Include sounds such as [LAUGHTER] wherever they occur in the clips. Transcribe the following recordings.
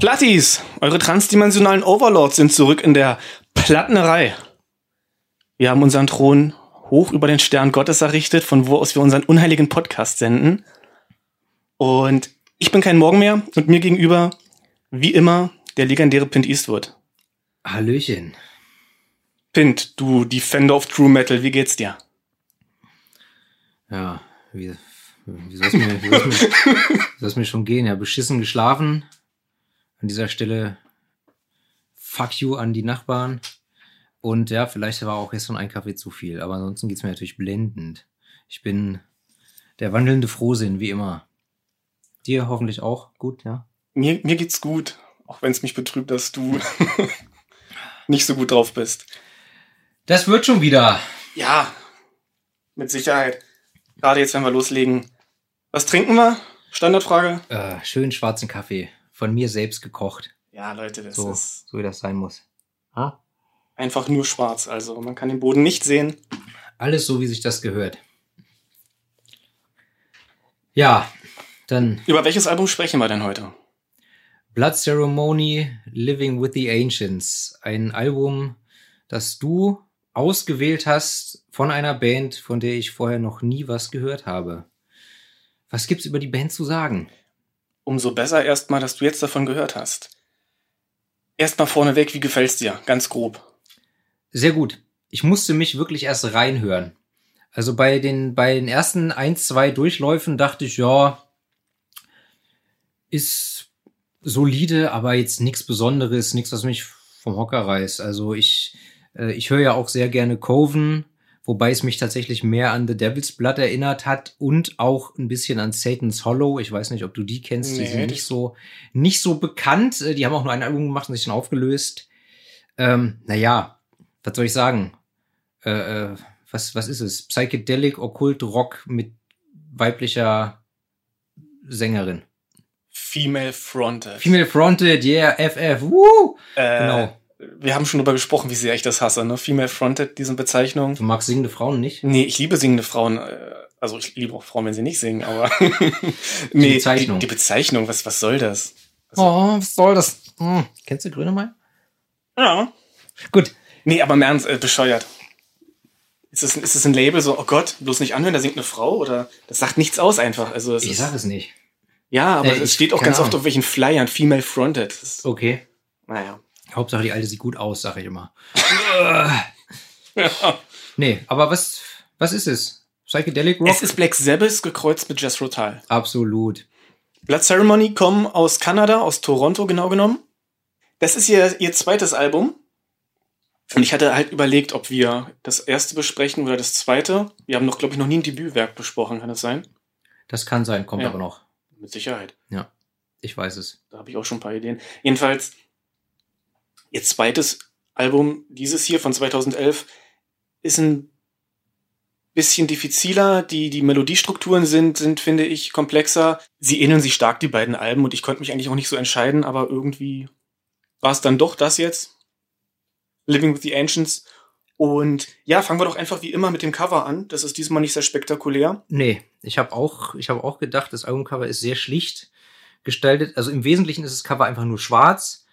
Plattis, eure transdimensionalen Overlords sind zurück in der Plattnerei. Wir haben unseren Thron hoch über den Stern Gottes errichtet, von wo aus wir unseren unheiligen Podcast senden. Und ich bin kein Morgen mehr und mir gegenüber, wie immer, der legendäre Pint Eastwood. Hallöchen. Pint, du Defender of True Metal, wie geht's dir? Ja, wie, wie mir, soll's mir, wie soll's mir schon gehen? Ja, beschissen geschlafen. An dieser Stelle fuck you an die Nachbarn. Und ja, vielleicht war auch gestern ein Kaffee zu viel, aber ansonsten geht's mir natürlich blendend. Ich bin der wandelnde Frohsinn, wie immer. Dir hoffentlich auch gut, ja? Mir, mir geht's gut, auch wenn es mich betrübt, dass du [LAUGHS] nicht so gut drauf bist. Das wird schon wieder. Ja, mit Sicherheit. Gerade jetzt, wenn wir loslegen. Was trinken wir? Standardfrage. Äh, schön schwarzen Kaffee. Von mir selbst gekocht. Ja, Leute, das So, ist so wie das sein muss. Ha? einfach nur schwarz. Also man kann den Boden nicht sehen. Alles so, wie sich das gehört. Ja, dann Über welches Album sprechen wir denn heute? Blood Ceremony Living with the Ancients. Ein Album, das du ausgewählt hast von einer Band, von der ich vorher noch nie was gehört habe. Was gibt's über die Band zu sagen? Umso besser erstmal, dass du jetzt davon gehört hast. Erstmal vorneweg, wie gefällt's dir? Ganz grob. Sehr gut. Ich musste mich wirklich erst reinhören. Also bei den, bei den ersten ein, zwei Durchläufen dachte ich, ja, ist solide, aber jetzt nichts Besonderes, nichts, was mich vom Hocker reißt. Also ich, äh, ich höre ja auch sehr gerne Coven, wobei es mich tatsächlich mehr an The Devil's Blood erinnert hat und auch ein bisschen an Satan's Hollow. Ich weiß nicht, ob du die kennst, die Nee, sind die- nicht so, nicht so bekannt. Äh, Die haben auch nur ein Album gemacht und sich dann aufgelöst. Ähm, naja, was soll ich sagen? Äh, äh, was, was ist es? Psychedelic Okkult Rock mit weiblicher Sängerin. Female Fronted. Female Fronted, yeah, FF, woo! äh, genau. Wir haben schon drüber gesprochen, wie sehr ich das hasse, ne? Female Fronted, diese Bezeichnung. Du magst singende Frauen nicht? Nee, ich liebe singende Frauen. äh, Also ich liebe auch Frauen, wenn sie nicht singen, aber [LAUGHS] nee, Bezeichnung. Die, die Bezeichnung, was, was soll das? Also- Oh, was soll das? Hm. Kennst du Grönemeyer? Ja. Gut. Nee, aber im Ernst, äh, bescheuert. Ist es, ist es ein Label so, oh Gott, bloß nicht anhören, da singt eine Frau? Oder das sagt nichts aus einfach. Also es Ich ist, sag es nicht. ja, aber Äh, es steht auch ganz oft Ahnung. auf welchen Flyern, Female Fronted. Das ist, Okay. naja. Hauptsache die Alte sieht gut aus, sag ich immer. [LAUGHS] Ja. Nee, aber was, was ist es? Psychedelic Rock? Es ist Black Sabbath gekreuzt mit Jess Rotal. Absolut. Blood Ceremony kommen aus Kanada, aus Toronto genau genommen. Das ist ihr, ihr zweites Album. Und ich hatte halt überlegt, ob wir das erste besprechen oder das zweite. Wir haben noch, glaube ich, noch nie ein Debütwerk besprochen, kann das sein? Das kann sein, kommt Ja. aber noch. Mit Sicherheit. Ja, ich weiß es. Da habe ich auch schon ein paar Ideen. Jedenfalls, ihr zweites Album, dieses hier von 2011, ist ein bisschen diffiziler. Die, die Melodiestrukturen sind, sind, finde ich, komplexer. Sie ähneln sich stark, die beiden Alben, und ich konnte mich eigentlich auch nicht so entscheiden, aber irgendwie war es dann doch das jetzt. Living with the Ancients. Und ja, fangen wir doch einfach wie immer mit dem Cover an. Das ist diesmal nicht sehr spektakulär. Nee, ich habe auch, ich habe auch gedacht, das Albumcover ist sehr schlicht gestaltet. Also im Wesentlichen ist das Cover einfach nur schwarz.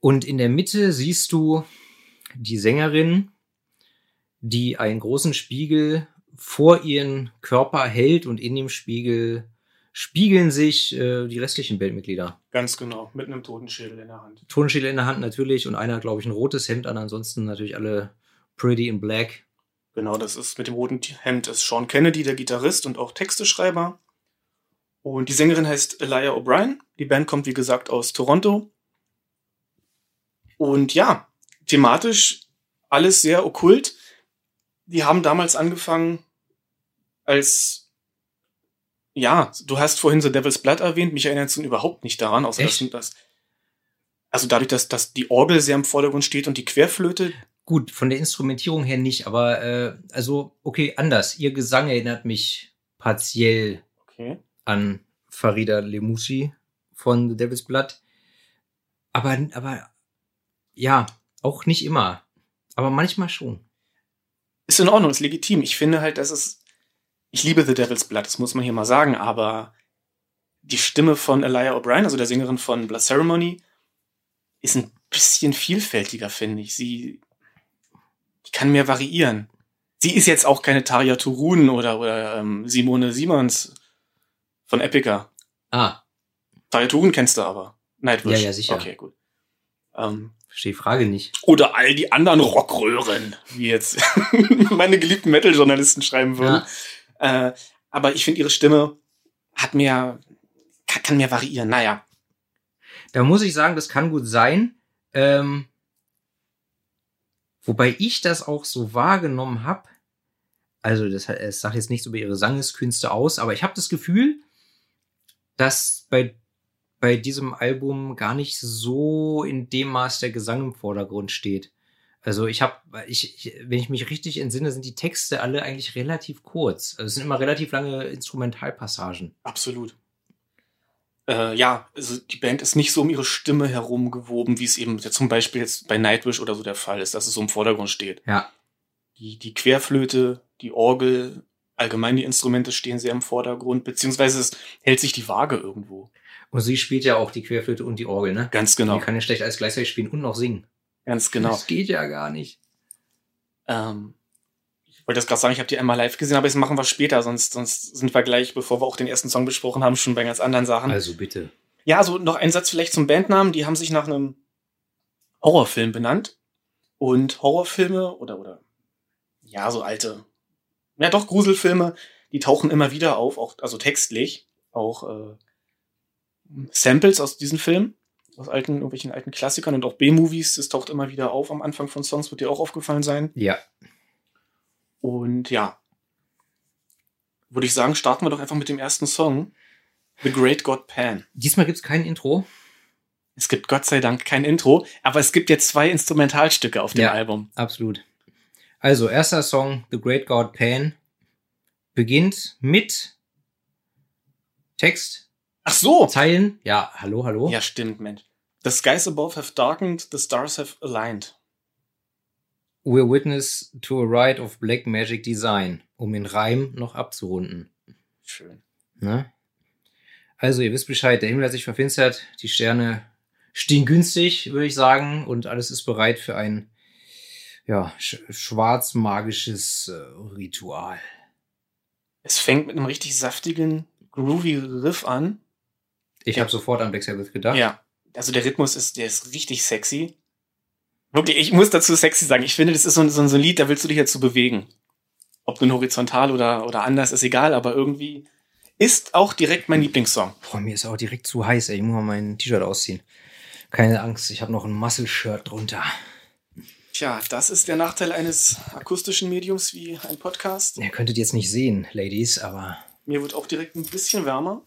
Und in der Mitte siehst du die Sängerin, die einen großen Spiegel vor ihren Körper hält und in dem Spiegel spiegeln sich äh, die restlichen Bandmitglieder. Ganz genau, mit einem Totenschädel in der Hand. Tonschädel in der Hand natürlich und einer glaube ich, ein rotes Hemd an, ansonsten natürlich alle pretty in black. Genau, das ist mit dem roten Hemd ist Sean Kennedy, der Gitarrist und auch Texteschreiber. Und die Sängerin heißt Elia O'Brien. Die Band kommt, wie gesagt, aus Toronto. Und ja, thematisch alles sehr okkult. Die haben damals angefangen als, ja, du hast vorhin The Devil's Blood erwähnt. Mich erinnert es überhaupt nicht daran, außer Echt? dass das, also dadurch, dass, dass die Orgel sehr im Vordergrund steht und die Querflöte, Gut, von der Instrumentierung her nicht, aber äh, also okay, anders. Ihr Gesang erinnert mich partiell okay, an Farida Lemusi von The Devil's Blood. Aber, aber ja, auch nicht immer. Aber manchmal schon. ist in Ordnung, ist legitim. Ich finde halt, dass es, ich liebe The Devil's Blood, das muss man hier mal sagen, aber die Stimme von Elia O'Brien, also der Sängerin von Blood Ceremony, ist ein bisschen vielfältiger, finde ich. Sie die kann mehr variieren. Sie ist jetzt auch keine Tarja Turun oder, oder ähm, Simone Simons von Epica. Ah, Tarja Turun kennst du aber. Nightwish. Ja, ja, sicher. Okay, gut. Ähm, verstehe die Frage nicht. oder all die anderen Rockröhren, wie jetzt [LAUGHS] meine geliebten Metal-Journalisten schreiben würden. Äh, aber ich finde, ihre Stimme hat mehr, kann, kann mehr variieren. Naja, Da muss ich sagen, das kann gut sein. Ähm, wobei ich das auch so wahrgenommen habe. Also, das, es sagt jetzt nichts über ihre Sangeskünste aus, aber ich habe das Gefühl, dass bei, bei diesem Album gar nicht so in dem Maß der Gesang im Vordergrund steht. Also ich habe, ich, ich, wenn ich mich richtig entsinne, sind die Texte alle eigentlich relativ kurz. Also es sind immer relativ lange Instrumentalpassagen. absolut. Äh, ja, also die Band ist nicht so um ihre Stimme herum gewoben, wie es eben zum Beispiel jetzt bei Nightwish oder so der Fall ist, dass es so im Vordergrund steht. Ja, Die, die Querflöte, die Orgel, allgemein die Instrumente stehen sehr im Vordergrund, beziehungsweise es hält sich die Waage irgendwo. Und sie spielt ja auch die Querflöte und die Orgel, ne? Ganz genau. Die kann ja schlecht alles gleichzeitig spielen und noch singen. Ganz genau. Das geht ja gar nicht. Ähm, ich wollte das gerade sagen, ich habe die einmal live gesehen, aber das machen wir später, sonst, sonst sind wir gleich, bevor wir auch den ersten Song besprochen haben, schon bei ganz anderen Sachen. Also bitte. Ja, also noch ein Satz vielleicht zum Bandnamen. Die haben sich nach einem Horrorfilm benannt. Und Horrorfilme oder, oder, ja, so alte, ja doch, Gruselfilme, die tauchen immer wieder auf, auch, also textlich, auch äh, Samples aus diesen Filmen, aus alten, irgendwelchen alten Klassikern und auch B-Movies, das taucht immer wieder auf am Anfang von Songs, wird dir auch aufgefallen sein. Ja. Und ja, würde ich sagen, starten wir doch einfach mit dem ersten Song. The Great God Pan. Diesmal gibt's kein Intro. Es gibt Gott sei Dank kein Intro, aber es gibt jetzt zwei Instrumentalstücke auf dem Ja. Album. Absolut. Also, erster Song, The Great God Pan, beginnt mit Text, Ach so! Zeilen. Ja, hallo, hallo. Ja, stimmt, Mensch. The skies above have darkened, the stars have aligned. We're witness to a rite of black magic design, um den Reim noch abzurunden. Schön. Ne? Also, ihr wisst Bescheid, der Himmel hat sich verfinstert, die Sterne stehen günstig, würde ich sagen, und alles ist bereit für ein ja, sch schwarzmagisches äh, Ritual. Es fängt mit einem richtig saftigen, groovy Riff an. Ich Ja. habe sofort an Black Sabbath gedacht. Ja. Also der Rhythmus ist, der ist richtig sexy. Wirklich, ich muss dazu sexy sagen. Ich finde, das ist so ein, so ein so ein Lied, da willst du dich jetzt zu bewegen. Ob nun horizontal oder, oder anders, ist egal, aber irgendwie ist auch direkt mein Lieblingssong. Boah, mir ist auch direkt zu heiß, ey. Ich muss mal mein T-Shirt ausziehen. Keine Angst, ich habe noch ein Muscle-Shirt drunter. Tja, das ist der Nachteil eines akustischen Mediums wie ein Podcast. Ihr könntet jetzt nicht sehen, Ladies, aber. Mir wird auch direkt ein bisschen wärmer.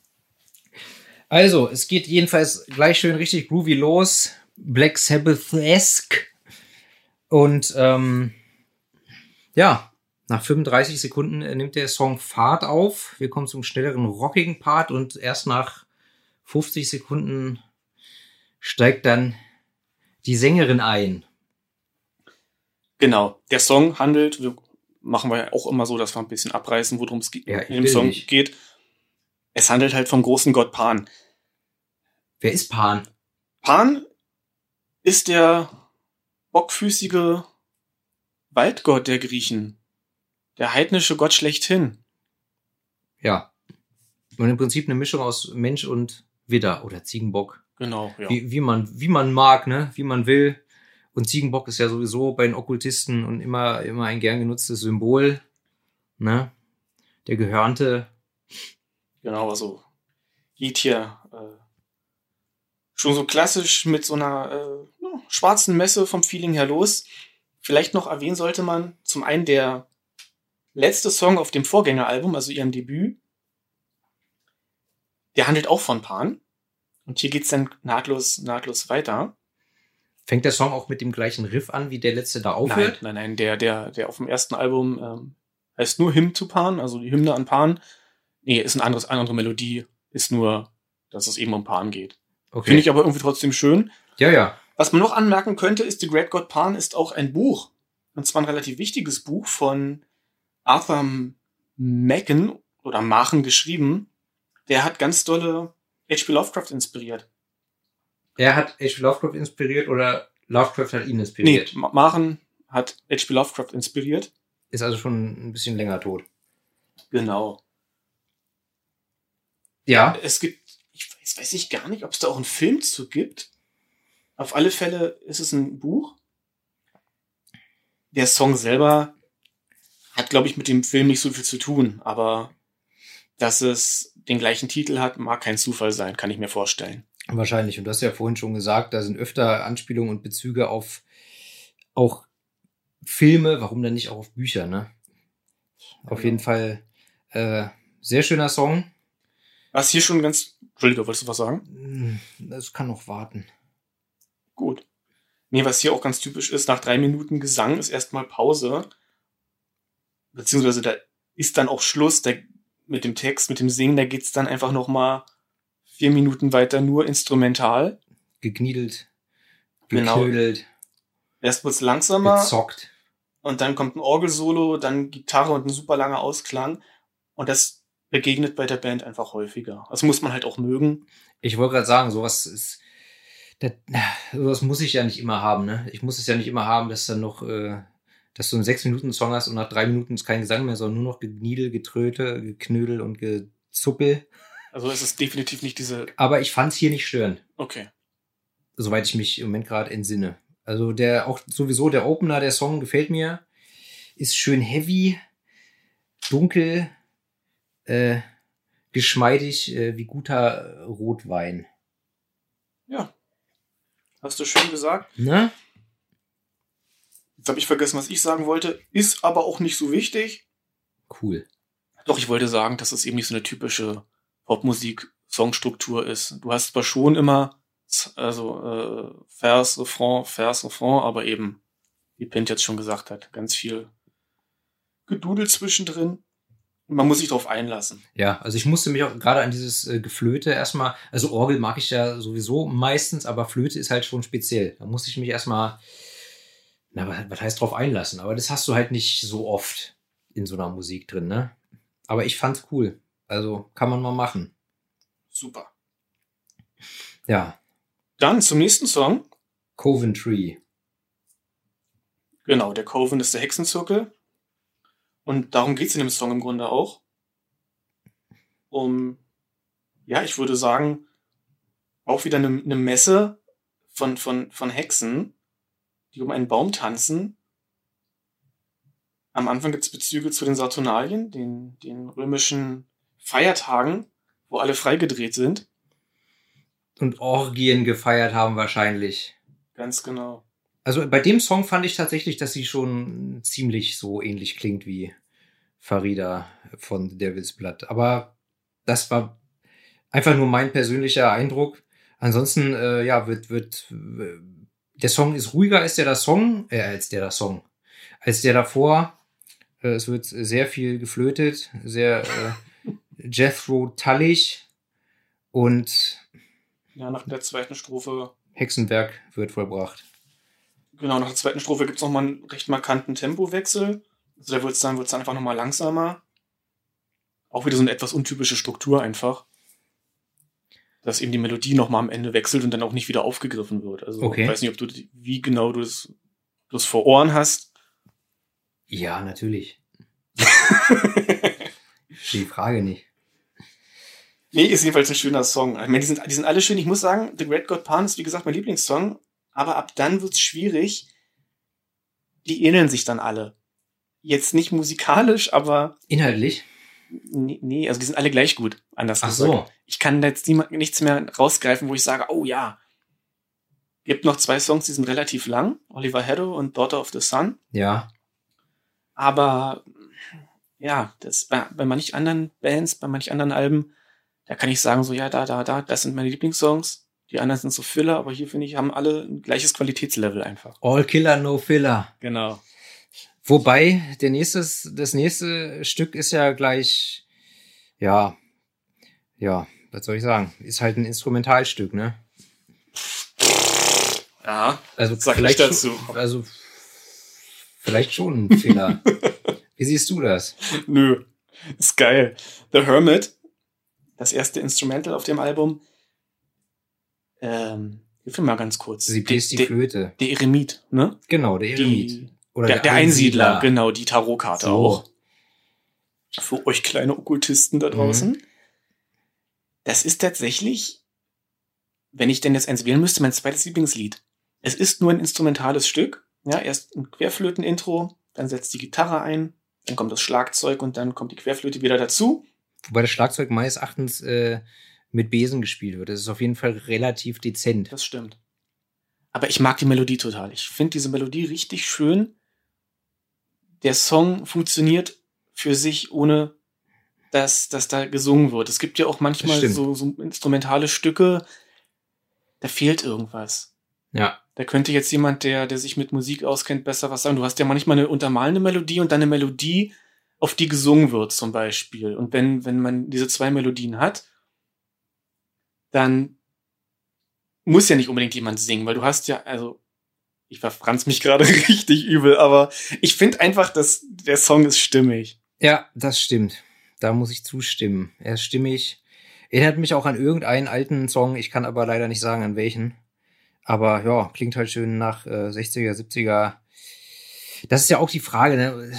Also, es geht jedenfalls gleich schön richtig groovy los. Black Sabbath-esque. Und ähm, ja, nach 35 Sekunden äh, nimmt der Song Fahrt auf. Wir kommen zum schnelleren, rockigen Part und erst nach 50 Sekunden steigt dann die Sängerin ein. Genau. Der Song handelt, wir machen wir ja auch immer so, dass wir ein bisschen abreißen, worum es Ja, dem Song nicht. geht. Es handelt halt vom großen Gott Pan. Wer ist Pan? Pan ist der bockfüßige Waldgott der Griechen. Der heidnische Gott schlechthin. Ja. Und im Prinzip eine Mischung aus Mensch und Widder oder Ziegenbock. Genau, ja. Wie, wie, man, wie man mag, ne? Wie man will. Und Ziegenbock ist ja sowieso bei den Okkultisten und immer, immer ein gern genutztes Symbol. Ne? Der Gehörnte. Genau, also geht hier äh, schon so klassisch mit so einer äh, ja, schwarzen Messe vom Feeling her los. Vielleicht noch erwähnen sollte man zum einen der letzte Song auf dem Vorgängeralbum, also ihrem Debüt. Der handelt auch von Pan. Und hier geht's dann nahtlos, nahtlos weiter. Fängt der Song auch mit dem gleichen Riff an, wie der letzte da Nein, aufhört? nein, nein, der, der, der auf dem ersten Album ähm, heißt nur Hymn to Pan, also die Hymne an Pan. Nee, ist ein anderes, eine andere Melodie, ist nur, dass es eben um Pan geht. Okay. Finde ich aber irgendwie trotzdem schön. ja, ja. Was man noch anmerken könnte, ist The Great God Pan ist auch ein Buch. Und zwar ein relativ wichtiges Buch von Arthur Machen oder Machen geschrieben. Der hat ganz dolle H.P. Lovecraft inspiriert. Er hat H.P. Lovecraft inspiriert oder Lovecraft hat ihn Nee, inspiriert? Ma- Maren hat H.P. Lovecraft inspiriert. Ist also schon ein bisschen länger tot. Genau. Ja. Es gibt, ich weiß, weiß ich gar nicht, ob es da auch einen Film zu gibt. Auf alle Fälle ist es ein Buch. Der Song selber hat, glaube ich, mit dem Film nicht so viel zu tun, aber dass es den gleichen Titel hat, mag kein Zufall sein, kann ich mir vorstellen. Wahrscheinlich. Und du hast ja vorhin schon gesagt, da sind öfter Anspielungen und Bezüge auf auch Filme, warum denn nicht auch auf Bücher, ne? Auf Genau. jeden Fall äh, sehr schöner Song. Was hier schon ganz, Entschuldigung, wolltest du was sagen? Hm, Das kann noch warten. Gut. Nee, was hier auch ganz typisch ist, nach drei Minuten Gesang ist erstmal Pause. Beziehungsweise da ist dann auch Schluss da, mit dem Text, mit dem Singen, da geht's dann einfach noch mal vier Minuten weiter nur instrumental. Gekniedelt, Genau. geknödelt, Erst wird's langsamer gezockt. und dann kommt ein Orgelsolo, dann Gitarre und ein super langer Ausklang. Und das begegnet bei der Band einfach häufiger. Das muss man halt auch mögen. Ich wollte gerade sagen, sowas ist. Das, sowas muss ich ja nicht immer haben, ne? Ich muss es ja nicht immer haben, dass dann noch, äh, dass du einen sechs Minuten Song hast und nach drei Minuten ist kein Gesang mehr, sondern nur noch Gegniedel, Getröte, Geknödel und Gezuppel. Also es ist definitiv nicht diese. Aber ich fand's hier nicht störend, Okay. soweit ich mich im Moment gerade entsinne. Also der auch sowieso der Opener, der Song gefällt mir, ist schön heavy, dunkel, äh, geschmeidig äh, wie guter Rotwein. Ja. Hast du schön gesagt. Ne? Jetzt habe ich vergessen, was ich sagen wollte. Ist aber auch nicht so wichtig. Cool. Doch, ich wollte sagen, dass es eben nicht so eine typische Popmusik-Songstruktur ist. Du hast zwar schon immer, also äh, Vers, Refrain, Vers, Refrain, aber eben, wie Pint jetzt schon gesagt hat, ganz viel Gedudel zwischendrin. Man muss sich darauf einlassen. Ja, also ich musste mich auch gerade an dieses äh, Geflöte erstmal, also Orgel mag ich ja sowieso meistens, aber Flöte ist halt schon speziell. Da musste ich mich erstmal, na, was, was heißt drauf einlassen? Aber das hast du halt nicht so oft in so einer Musik drin, ne? Aber ich fand's cool. Also kann man mal machen. Super. Ja, Dann zum nächsten Song. Coventry. Genau, der Coven ist der Hexenzirkel. Und darum geht's in dem Song im Grunde auch. Um, ja, ich würde sagen, auch wieder eine, eine Messe von, von, von Hexen, die um einen Baum tanzen. Am Anfang gibt's Bezüge zu den Saturnalien, den, den römischen Feiertagen, wo alle freigedreht sind. Und Orgien gefeiert haben wahrscheinlich. Ganz genau. Also bei dem Song fand ich tatsächlich, dass sie schon ziemlich so ähnlich klingt wie Farida von The Devil's Blood. Aber das war einfach nur mein persönlicher Eindruck. Ansonsten, äh, ja, wird, wird, äh, der Song ist ruhiger als der da Song, äh, als der da Song, als der davor. Äh, es wird sehr viel geflötet, sehr äh, Jethro Tullig und Ja, nach der zweiten Strophe Hexenwerk wird vollbracht. Genau, nach der zweiten Strophe gibt's noch mal einen recht markanten Tempowechsel. Also da wird's dann, wird's dann einfach nochmal langsamer. Auch wieder so eine etwas untypische Struktur einfach. Dass eben die Melodie nochmal am Ende wechselt und dann auch nicht wieder aufgegriffen wird. Also Okay. ich weiß nicht, ob du wie genau du das, du das vor Ohren hast. Ja, natürlich. [LAUGHS] Die Frage nicht. nee, ist jedenfalls ein schöner Song. Ich meine, die sind, die sind alle schön. Ich muss sagen, The Great God Pan ist wie gesagt mein Lieblingssong. Aber ab dann wird's schwierig. Die ähneln sich dann alle. Jetzt nicht musikalisch, aber Inhaltlich? Nee, nee, also die sind alle gleich gut, anders Ach gesagt. so. Ich kann da jetzt niemand, nichts mehr rausgreifen, wo ich sage, oh ja. Gibt noch zwei Songs, die sind relativ lang, Oliver Haddo und Daughter of the Sun. Ja. Aber ja, das bei, bei manch anderen Bands, bei manch anderen Alben, da kann ich sagen, so ja, da, da, da, das sind meine Lieblingssongs. Die anderen sind so Filler, aber hier finde ich, haben alle ein gleiches Qualitätslevel einfach. All Killer, No Filler. Genau. Wobei, der nächste, das nächste Stück ist ja gleich, ja, ja, was soll ich sagen? Ist halt ein Instrumentalstück, ne? Ja, Also Sag vielleicht ich dazu. Schon, also vielleicht schon ein Fehler. [LAUGHS] Wie siehst du das? Nö. Ist geil. The Hermit, das erste Instrumental auf dem Album, ähm, Hilf mir mal ganz kurz. Sie bläst die der, Flöte. der Eremit, ne? Genau, der Eremit. Die, Oder der, der Einsiedler, genau, die Tarotkarte So. auch. Für euch kleine Okkultisten da draußen. Das ist tatsächlich, wenn ich denn jetzt eins wählen müsste, mein zweites Lieblingslied. Es ist nur ein instrumentales Stück. Ja, erst ein Querflöten-Intro, dann setzt die Gitarre ein, dann kommt das Schlagzeug und dann kommt die Querflöte wieder dazu. Wobei das Schlagzeug meines Erachtens äh, mit Besen gespielt wird. Das ist auf jeden Fall relativ dezent. Das stimmt. Aber ich mag die Melodie total. Ich finde diese Melodie richtig schön. Der Song funktioniert für sich, ohne dass, dass da gesungen wird. Es gibt ja auch manchmal so, so instrumentale Stücke, da fehlt irgendwas. Ja. Da könnte jetzt jemand, der, der sich mit Musik auskennt, besser was sagen. Du hast ja manchmal eine untermalende Melodie und dann eine Melodie, auf die gesungen wird, zum Beispiel. Und wenn, wenn man diese zwei Melodien hat, dann muss ja nicht unbedingt jemand singen, weil du hast ja, also, ich verfranz mich gerade [LAUGHS] richtig übel, aber ich finde einfach, dass der Song ist stimmig. Ja, das stimmt. Da muss ich zustimmen. Er ist stimmig. Erinnert mich auch an irgendeinen alten Song. Ich kann aber leider nicht sagen, an welchen. Aber ja, klingt halt schön nach äh, 60er, 70er. Das ist ja auch die Frage. Ne?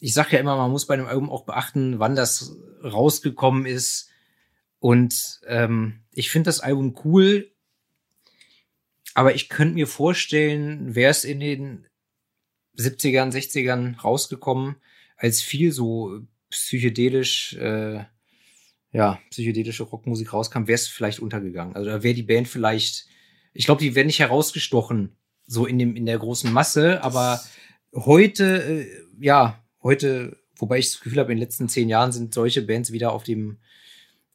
Ich sag ja immer, man muss bei einem Album auch beachten, wann das rausgekommen ist. Und ähm, ich finde das Album cool. Aber ich könnte mir vorstellen, wäre es in den 70ern, 60ern rausgekommen, als viel so psychedelisch, äh, ja, psychedelische Rockmusik rauskam, wäre es vielleicht untergegangen. Also da wäre die Band vielleicht, ich glaube, die wäre nicht herausgestochen, so in dem, in der großen Masse, aber heute, äh, ja, heute, wobei ich das Gefühl habe, in den letzten zehn Jahren sind solche Bands wieder auf dem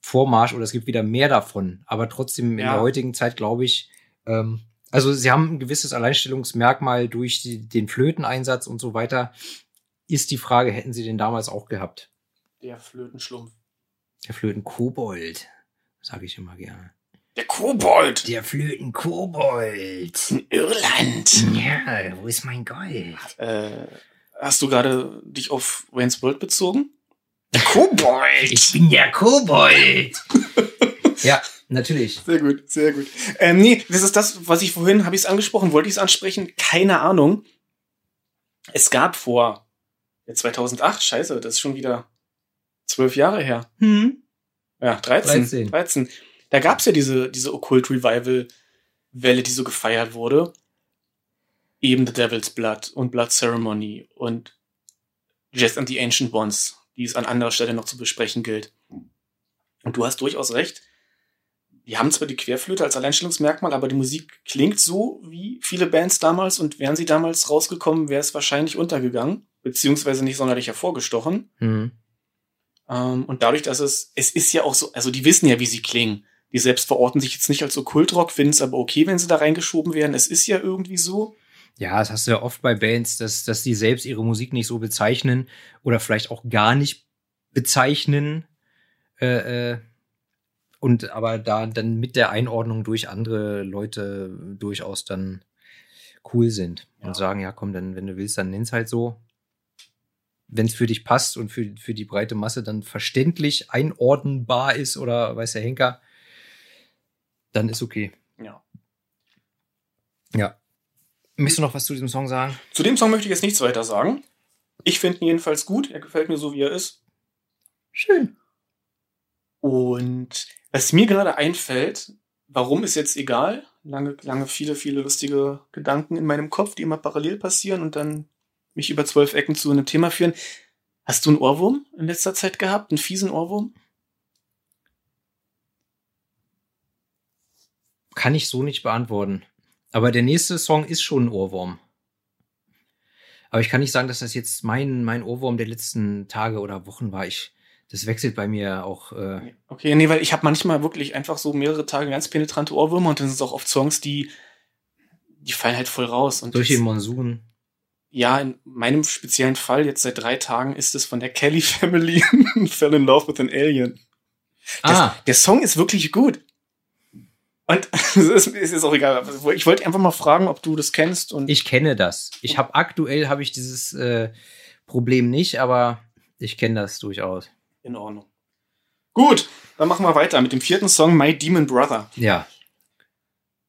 Vormarsch oder es gibt wieder mehr davon. Aber trotzdem in Ja. der heutigen Zeit, glaube ich, ähm, also sie haben ein gewisses Alleinstellungsmerkmal durch die, den Flöteneinsatz und so weiter. Ist die Frage, hätten sie den damals auch gehabt? Der Flötenschlumpf. Der Flöten-Kobold, sage ich immer gerne. Der Kobold Der Flöten-Kobold. in Irland. Ja, wo ist mein Gold? Äh, hast du gerade dich auf Wayne's World bezogen? Der [LAUGHS] Kobold! bin der Kobold. [LAUGHS] ja, natürlich. Sehr gut, sehr gut. Ähm, nee, das ist das, was ich vorhin, habe ich es angesprochen, wollte ich es ansprechen? Keine Ahnung. Es gab vor ja, 2008, scheiße, das ist schon wieder zwölf Jahre her. Hm? Ja, 13. 13. 13. Da gab's ja diese, diese Occult Revival Welle, die so gefeiert wurde. Eben The Devil's Blood und Blood Ceremony und Jazz and the Ancient Ones, die es an anderer Stelle noch zu besprechen gilt. Und du hast durchaus recht. Die haben zwar die Querflöte als Alleinstellungsmerkmal, aber die Musik klingt so wie viele Bands damals und wären sie damals rausgekommen, wäre es wahrscheinlich untergegangen, beziehungsweise nicht sonderlich hervorgestochen. Hm. Ähm, und dadurch, dass es, es ist ja auch so, also die wissen ja, wie sie klingen. Die selbst verorten sich jetzt nicht als so Kultrock, finden es aber okay, wenn sie da reingeschoben werden. Es ist ja irgendwie so. Ja, das hast du ja oft bei Bands, dass, dass die selbst ihre Musik nicht so bezeichnen oder vielleicht auch gar nicht bezeichnen. Äh, äh, und aber da dann mit der Einordnung durch andere Leute durchaus dann cool sind Ja. und sagen, ja komm, dann, wenn du willst, dann nenn's halt so. Wenn es für dich passt und für, für die breite Masse dann verständlich einordnbar ist oder weiß der Henker, dann ist okay. Ja. Ja. Möchtest du noch was zu diesem Song sagen? Zu dem Song möchte ich jetzt nichts weiter sagen. Ich finde ihn jedenfalls gut. Er gefällt mir so, wie er ist. Schön. Und was mir gerade einfällt, warum ist jetzt egal? Lange, lange, viele, viele lustige Gedanken in meinem Kopf, die immer parallel passieren und dann mich über zwölf Ecken zu einem Thema führen. Hast du einen Ohrwurm in letzter Zeit gehabt? Einen fiesen Ohrwurm? Kann ich so nicht beantworten. Aber der nächste Song ist schon ein Ohrwurm. Aber ich kann nicht sagen, dass das jetzt mein, mein Ohrwurm der letzten Tage oder Wochen war. Ich, das wechselt bei mir auch. Äh, Okay, nee, weil ich habe manchmal wirklich einfach so mehrere Tage ganz penetrante Ohrwürmer und dann sind es auch oft Songs, die, die fallen halt voll raus. Und durch den Monsun. ja, in meinem speziellen Fall, jetzt seit drei Tagen, ist es von der Kelly Family [LAUGHS] Fell in Love with an Alien. Das, Ah, Der Song ist wirklich gut. Und [LAUGHS] es ist, es ist auch egal. Ich wollte einfach mal fragen, ob du das kennst und ich kenne das. Ich habe aktuell habe ich dieses äh, Problem nicht, aber ich kenne das durchaus. In Ordnung. Gut, dann machen wir weiter mit dem vierten Song My Demon Brother. Ja.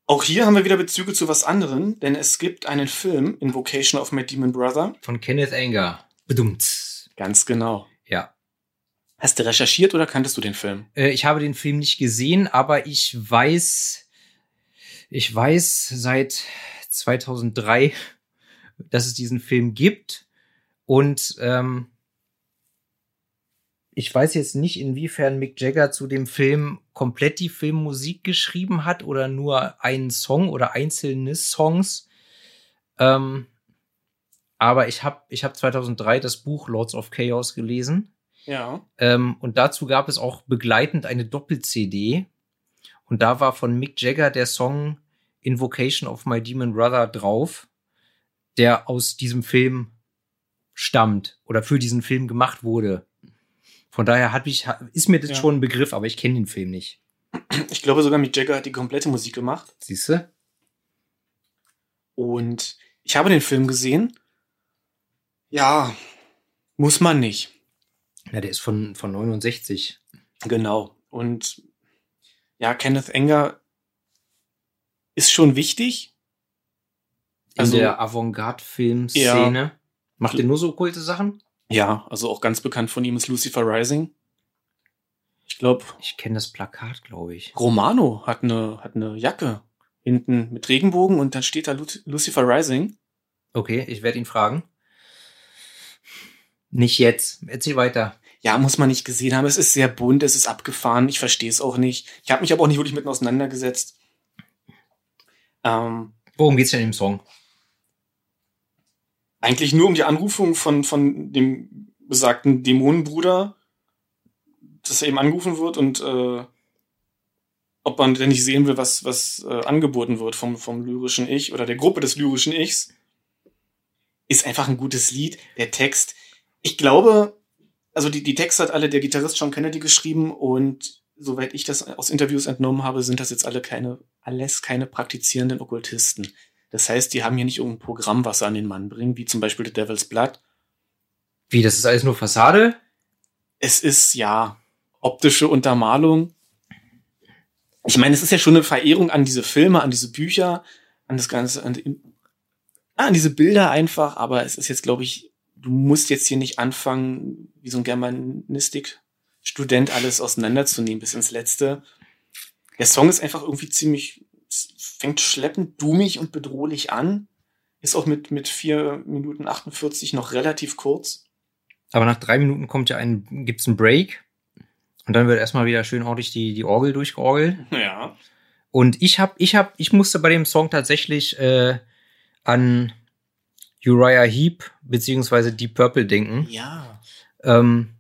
Auch hier haben wir wieder Bezüge zu was anderem, denn es gibt einen Film, Invocation of My Demon Brother. Von Kenneth Anger. Bedummt. Ganz genau. Ja. Hast du recherchiert oder kanntest du den Film? Äh, ich habe den Film nicht gesehen, aber ich weiß, ich weiß seit 2003, dass es diesen Film gibt und ähm, ich weiß jetzt nicht, inwiefern Mick Jagger zu dem Film komplett die Filmmusik geschrieben hat oder nur einen Song oder einzelne Songs. Ähm, aber ich habe ich hab 2003 das Buch Lords of Chaos gelesen. Ja. Ähm, und dazu gab es auch begleitend eine Doppel-CD. Und da war von Mick Jagger der Song Invocation of My Demon Brother drauf, der aus diesem Film stammt oder für diesen Film gemacht wurde. Von daher hat mich, ist mir das Ja. schon ein Begriff, aber ich kenne den Film nicht. Ich glaube sogar, Mick Jagger hat die komplette Musik gemacht. Siehst du? Und ich habe den Film gesehen. Ja, muss man nicht. Ja, der ist von, von 69. Genau. Und ja, Kenneth Enger ist schon wichtig. In Also- der Avantgarde-Filmszene. Macht der nur so okkulte Sachen? Ja, also auch ganz bekannt von ihm ist Lucifer Rising. Ich glaube, Ich kenne das Plakat, glaube ich. Romano hat eine, hat eine Jacke hinten mit Regenbogen und dann steht da Lu Lucifer Rising. Okay, ich werde ihn fragen. Nicht jetzt. Erzähl weiter. Ja, muss man nicht gesehen haben. Es ist sehr bunt, es ist abgefahren. Ich verstehe es auch nicht. Ich habe mich aber auch nicht wirklich mit auseinandergesetzt. Ähm, Worum geht's denn im Song? Eigentlich nur um die Anrufung von, von dem besagten Dämonenbruder, dass er eben angerufen wird und äh, ob man denn nicht sehen will, was, was äh, angeboten wird vom, vom lyrischen Ich oder der Gruppe des lyrischen Ichs. Ist einfach ein gutes Lied. Der Text, ich glaube, also die, die Texte hat alle der Gitarrist John Kennedy geschrieben und soweit ich das aus Interviews entnommen habe, sind das jetzt alle keine, alles keine praktizierenden Okkultisten. Das heißt, die haben hier nicht irgendein Programm, was sie an den Mann bringen, wie zum Beispiel The Devil's Blood. Wie, das ist alles nur Fassade? Es ist ja optische Untermalung. Ich meine, es ist ja schon eine Verehrung an diese Filme, an diese Bücher, an das Ganze, an, die- ah, an diese Bilder einfach, aber es ist jetzt, glaube ich, du musst jetzt hier nicht anfangen, wie so ein Germanistik-Student alles auseinanderzunehmen bis ins Letzte. Der Song ist einfach irgendwie ziemlich, fängt schleppend, dummig und bedrohlich an. Ist auch mit, mit vier Minuten 48 noch relativ kurz. Aber nach drei Minuten kommt ja ein, gibt's einen Break. Und dann wird erstmal wieder schön ordentlich die, die Orgel durchgeorgelt. Ja. Und ich hab, ich hab, ich musste bei dem Song tatsächlich äh, an Uriah Heep beziehungsweise Deep Purple denken. Ja. Ähm,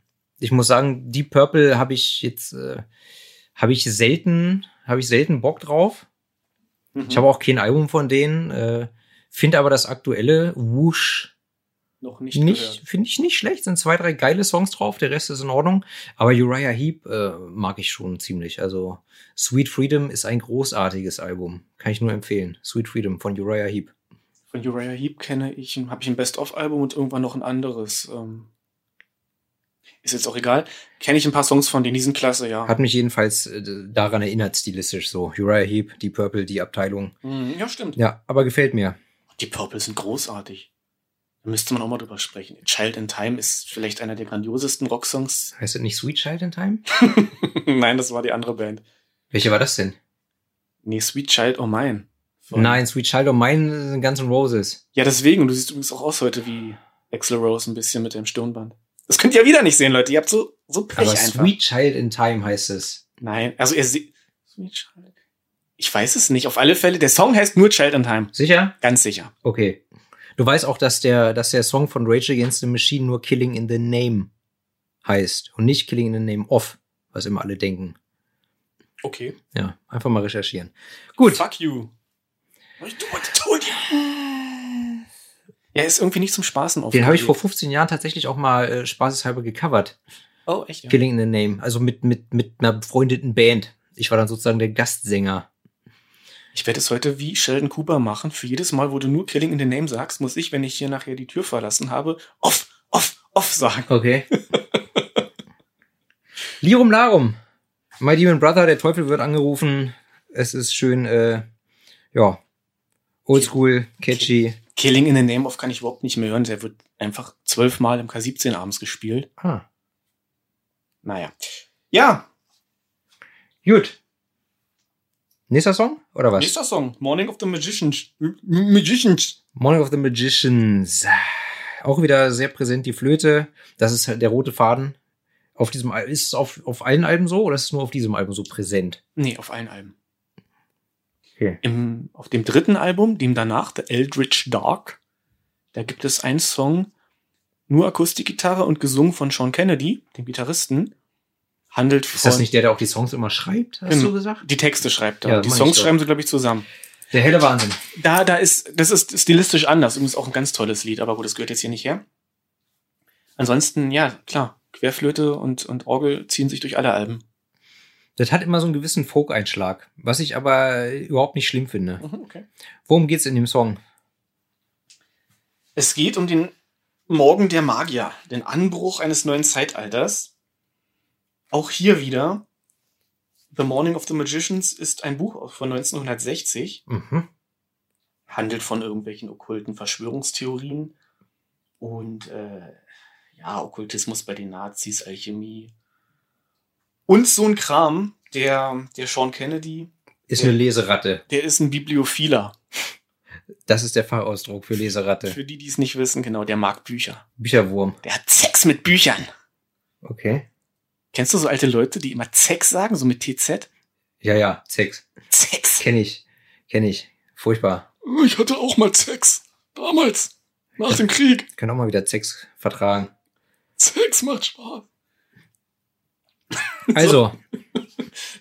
ich muss sagen, Deep Purple habe ich jetzt, äh, habe ich selten, habe ich selten Bock drauf. Mhm. Ich habe auch kein Album von denen. Äh, Finde aber das aktuelle Whoosh noch nicht, nicht, finde ich nicht schlecht. Sind zwei, drei geile Songs drauf, der Rest ist in Ordnung. Aber Uriah Heep äh, mag ich schon ziemlich. Also Sweet Freedom ist ein großartiges Album. Kann ich nur empfehlen. Sweet Freedom von Uriah Heep. Von Uriah Heep kenne ich, habe ich ein Best-of-Album und irgendwann noch ein anderes. Ähm, ist jetzt auch egal. Kenne ich ein paar Songs von denen, die sind klasse, ja. Hat mich jedenfalls äh, daran erinnert, stilistisch so. Uriah Heep, die Purple, die Abteilung. Mhm, ja, stimmt. Ja, aber gefällt mir. Die Purple sind großartig. Da müsste man auch mal drüber sprechen. Child in Time ist vielleicht einer der grandiosesten Rocksongs. Heißt das nicht Sweet Child in Time? [LAUGHS] Nein, das war die andere Band. Welche war das denn? Nee, Sweet Child Oh Mine. Von- Nein, Sweet Child of Mine sind Guns N' Roses. Ja, deswegen. Und du siehst übrigens auch aus heute wie Axl Rose ein bisschen mit dem Stirnband. Das könnt ihr ja wieder nicht sehen, Leute. Ihr habt so, so Pech Aber einfach. Sweet Child in Time heißt es. Nein, also er sieht. Sweet Child. Ich weiß es nicht. Auf alle Fälle, der Song heißt nur Child in Time. Sicher? Ganz sicher. Okay. Du weißt auch, dass der, dass der Song von Rage Against the Machine nur Killing in the Name heißt und nicht Killing in the Name of, was immer alle denken. Okay. Ja, einfach mal recherchieren. Gut. Fuck you. I do what I told you. Ja, ist irgendwie nicht zum Spaßen auf. Den habe ich vor 15 Jahren tatsächlich auch mal äh, spaßeshalber gecovert. Oh, echt? Ja. Killing in the Name. Also mit, mit, mit einer befreundeten Band. Ich war dann sozusagen der Gastsänger. Ich werde es heute wie Sheldon Cooper machen. Für jedes Mal, wo du nur Killing in the Name sagst, muss ich, wenn ich hier nachher die Tür verlassen habe, off, off, off sagen. Okay. Lirum Larum. My Demon Brother, der Teufel wird angerufen. Es ist schön, äh, Ja. Oldschool, catchy. Killing in the Name of kann ich überhaupt nicht mehr hören. Der wird einfach zwölfmal im K17 abends gespielt. Ah. Naja. Ja, Gut. Nächster Song? Oder was? nächster Song. Morning of the Magicians. Magicians. Morning of the Magicians. Auch wieder sehr präsent die Flöte. Das ist halt der rote Faden. Auf diesem Al ist es auf, auf allen Alben so oder ist es nur auf diesem Album so präsent? Nee, auf allen Alben. Okay. Im, auf dem dritten Album, dem danach, The Eldritch Dark, da gibt es einen Song, nur Akustikgitarre und gesungen von Sean Kennedy, dem Gitarristen. Handelt von. Ist das nicht der, der auch die Songs immer schreibt, hast Genau. du gesagt? Die Texte schreibt er. Ja, die Songs schreiben sie, glaube ich, zusammen. Der helle Wahnsinn. Da, da ist, das ist stilistisch anders. Übrigens auch ein ganz tolles Lied, aber gut, das gehört jetzt hier nicht her. Ansonsten, ja, klar, Querflöte und, und Orgel ziehen sich durch alle Alben. Das hat immer so einen gewissen Folk-Einschlag, was ich aber überhaupt nicht schlimm finde. Okay. Worum geht's in dem Song? Es geht um den Morgen der Magier, den Anbruch eines neuen Zeitalters. Auch hier wieder. The Morning of the Magicians ist ein Buch von 1960, Mhm. handelt von irgendwelchen okkulten Verschwörungstheorien und äh, ja, Okkultismus bei den Nazis, Alchemie und so ein Kram. Der, der Sean Kennedy, Ist eine Leseratte. der ist ein Bibliophiler. Das ist der Fachausdruck für Leseratte. Für die, die es nicht wissen, genau, der mag Bücher. Bücherwurm. Der hat Sex mit Büchern. Okay. Kennst du so alte Leute, die immer Sex sagen, so mit TZ? Ja, ja, Sex. Sex. Kenn ich. Kenn ich. Furchtbar. Ich hatte auch mal Sex. Damals. Nach dem Krieg. Können auch mal wieder Sex vertragen. Sex macht Spaß. [LAUGHS] Also,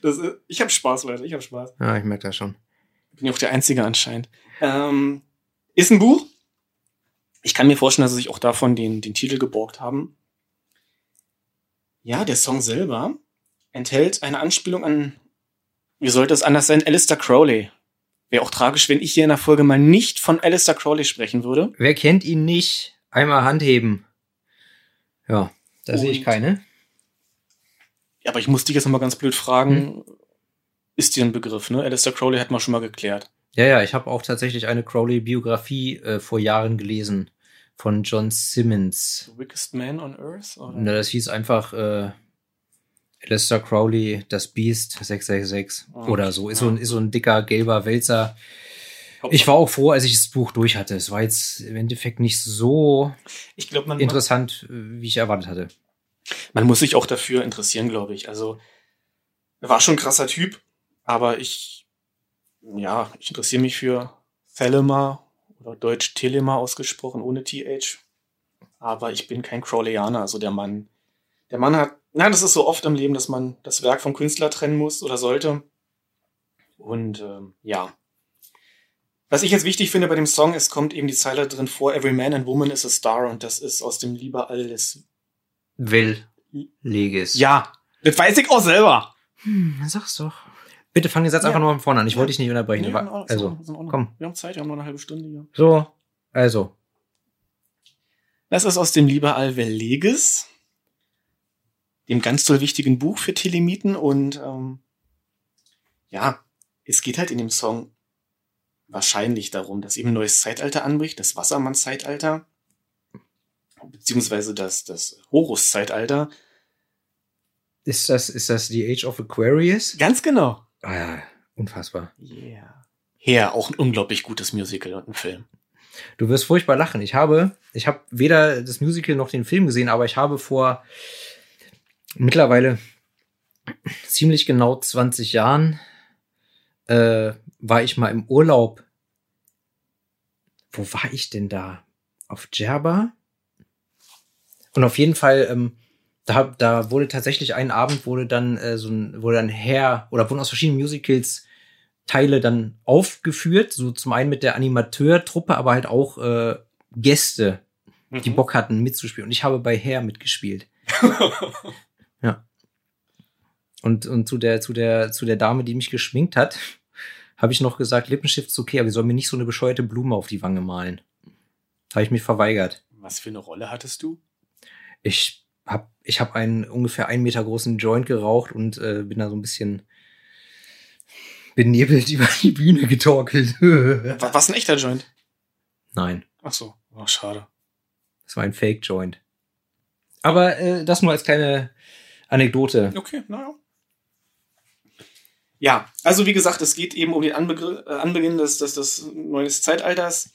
Das ich habe Spaß, Leute. Ich habe Spaß. ja, ich merke das schon. Bin ja auch der Einzige anscheinend. Ähm, ist ein Buch. Ich kann mir vorstellen, dass sie sich auch davon den, den Titel geborgt haben. Ja, der Song selber enthält eine Anspielung an, wie sollte es anders sein, Alistair Crowley. Wäre auch tragisch, wenn ich hier in der Folge mal nicht von Alistair Crowley sprechen würde. Wer kennt ihn nicht? Einmal Hand heben. Ja, da sehe ich keine. Ja, aber ich muss dich jetzt nochmal ganz blöd fragen. Ist dir ein Begriff, ne? Alistair Crowley hat man schon mal geklärt. Ja, ja, ich habe auch tatsächlich eine Crowley-Biografie äh, vor Jahren gelesen von John Simmons. The Wickedest Man on Earth? Oder? Na, das hieß einfach äh, Alistair Crowley, das Biest 666 Ah, oder so. Ist, so ein, ist so ein dicker gelber Wälzer. Ich war auch froh, als ich das Buch durch hatte. Es war jetzt im Endeffekt nicht so ich glaube, man, interessant, äh, wie ich erwartet hatte. Man muss sich auch dafür interessieren, glaube ich. Also, er war schon ein krasser Typ, aber ich, ja, ich interessiere mich für Thelema oder Deutsch Telema ausgesprochen, ohne TH. Aber ich bin kein Crowleyaner, also der Mann. Der Mann hat, na, das ist so oft im Leben, dass man das Werk vom Künstler trennen muss oder sollte. Und ähm, ja. Was ich jetzt wichtig finde bei dem Song, es kommt eben die Zeile drin vor, Every man and woman is a star und das ist aus dem Lieberall des Will. Leges. Ja, das weiß ich auch selber. Hm, dann sag's doch. Bitte fang den Satz Ja. einfach nochmal von vorne an. Ich Ja. wollte dich nicht unterbrechen. Nee, Ordnung, also, komm. Wir haben Zeit, wir haben noch eine halbe Stunde hier. so. Also. Das ist aus dem Lieberall Verleges, dem ganz toll wichtigen Buch für Telemiten und ähm, ja, es geht halt in dem Song wahrscheinlich darum, dass eben ein neues Zeitalter anbricht, das Wassermann-Zeitalter, beziehungsweise das, das Horus-Zeitalter. Ist das, ist das The Age of Aquarius? Ganz genau. Ah ja, unfassbar. Yeah. Ja, auch ein unglaublich gutes Musical und ein Film. Du wirst furchtbar lachen. Ich habe, ich habe weder das Musical noch den Film gesehen, aber ich habe vor mittlerweile ziemlich genau 20 Jahren äh, war ich mal im Urlaub. Wo war ich denn da? Auf Djerba? Und auf jeden Fall, ähm, da, da wurde tatsächlich einen Abend wurde dann äh, so ein, wurde dann her oder wurden aus verschiedenen Musicals Teile dann aufgeführt, so zum einen mit der Animateurtruppe, aber halt auch äh, Gäste, die Mhm. Bock hatten mitzuspielen. Und ich habe bei Hair mitgespielt. [LAUGHS] Ja. Und, und zu der, zu der, zu der Dame, die mich geschminkt hat, habe ich noch gesagt, Lippenstift ist okay, aber sie soll mir nicht so eine bescheuerte Blume auf die Wange malen. Habe ich mich verweigert. Was für eine Rolle hattest du? Ich hab, ich hab einen ungefähr einen Meter großen Joint geraucht und äh, bin da so ein bisschen, benebelt [LAUGHS] über die Bühne getorkelt. [LAUGHS] War was ein echter Joint? Nein, Ach so, oh, schade. das war ein Fake-Joint. Aber äh, das nur als kleine Anekdote. Okay, naja. Ja, also wie gesagt, es geht eben um den Anbegr äh, Anbeginn des, des, des neuen Zeitalters.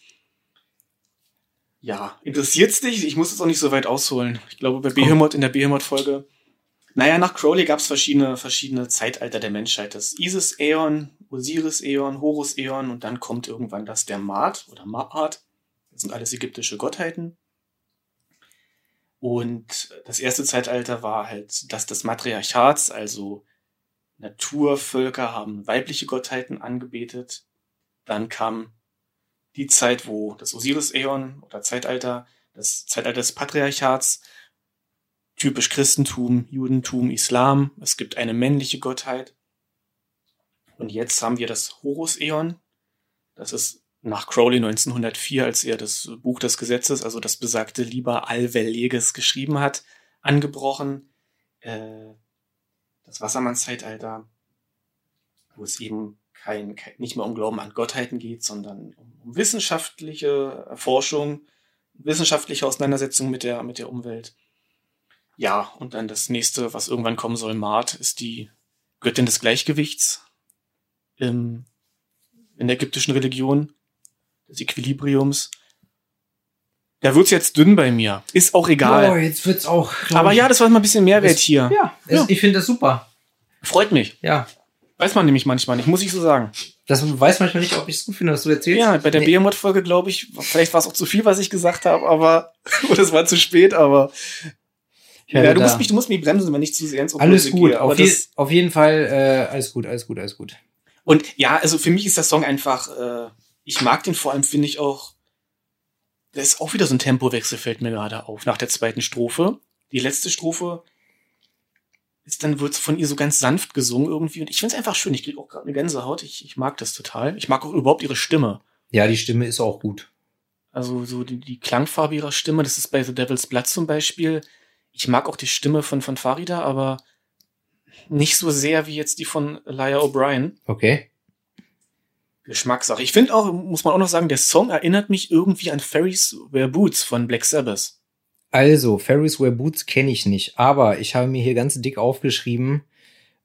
Ja, interessiert's dich? Ich muss jetzt auch nicht so weit ausholen. Ich glaube, bei Behemoth in der Behemoth-Folge. Naja, nach Crowley gab es verschiedene, verschiedene Zeitalter der Menschheit. Das Isis-Äon, Osiris-Äon, Horus-Äon und dann kommt irgendwann das der Maat oder Ma'at. Das sind alles ägyptische Gottheiten. Und das erste Zeitalter war halt das des Matriarchats, also Naturvölker haben weibliche Gottheiten angebetet. Dann kam die Zeit, wo das Osiris-Äon oder Zeitalter, das Zeitalter des Patriarchats, typisch Christentum, Judentum, Islam. Es gibt eine männliche Gottheit. Und jetzt haben wir das Horus-Äon. Das ist nach Crowley 1904, als er das Buch des Gesetzes, also das besagte Liber Allwelleges geschrieben hat, angebrochen. Äh, das Wassermannszeitalter, wo es eben kein, kein, nicht mehr um Glauben an Gottheiten geht, sondern um, wissenschaftliche Erforschung, wissenschaftliche Auseinandersetzung mit der, mit der Umwelt. Ja, und dann das nächste, was irgendwann kommen soll, Maat, ist die Göttin des Gleichgewichts im, in der ägyptischen Religion, des Equilibriums. Da wird's jetzt dünn bei mir. Ist auch egal. Oh, jetzt wird's auch. Aber ja, das war mal ein bisschen Mehrwert Ist- hier. Ja, Ja. ich finde das super. Freut mich. Ja. Weiß man nämlich manchmal nicht, muss ich so sagen. Das weiß manchmal nicht, ob ich es gut finde, was du erzählst. Ja, bei der Nee. Behemoth-Folge glaube ich, vielleicht war es auch zu viel, was ich gesagt habe, aber, [LAUGHS] oder es war zu spät, aber, ja, du musst mich, du musst mich bremsen, wenn ich zu sehr ins Alles gut. gehe, Auf, je, auf jeden Fall, äh, alles gut, alles gut, alles gut. und ja, also für mich ist der Song einfach, äh, ich mag den vor allem, finde ich auch, da ist auch wieder so ein Tempowechsel, fällt mir gerade auf, nach der zweiten Strophe. Die letzte Strophe ist dann wird von ihr so ganz sanft gesungen irgendwie und ich finde es einfach schön. Ich kriege auch gerade eine Gänsehaut. Ich, ich mag das total. Ich mag auch überhaupt ihre Stimme. Ja, die Stimme ist auch gut. Also so die, die Klangfarbe ihrer Stimme, das ist bei The Devil's Blood zum Beispiel. Ich mag auch die Stimme von, von Farida, aber nicht so sehr wie jetzt die von Elia O'Brien. Okay. Geschmackssache. Ich finde auch, muss man auch noch sagen, der Song erinnert mich irgendwie an Ferris Wear Boots von Black Sabbath. Also, Ferris Wear Boots kenne ich nicht, aber ich habe mir hier ganz dick aufgeschrieben,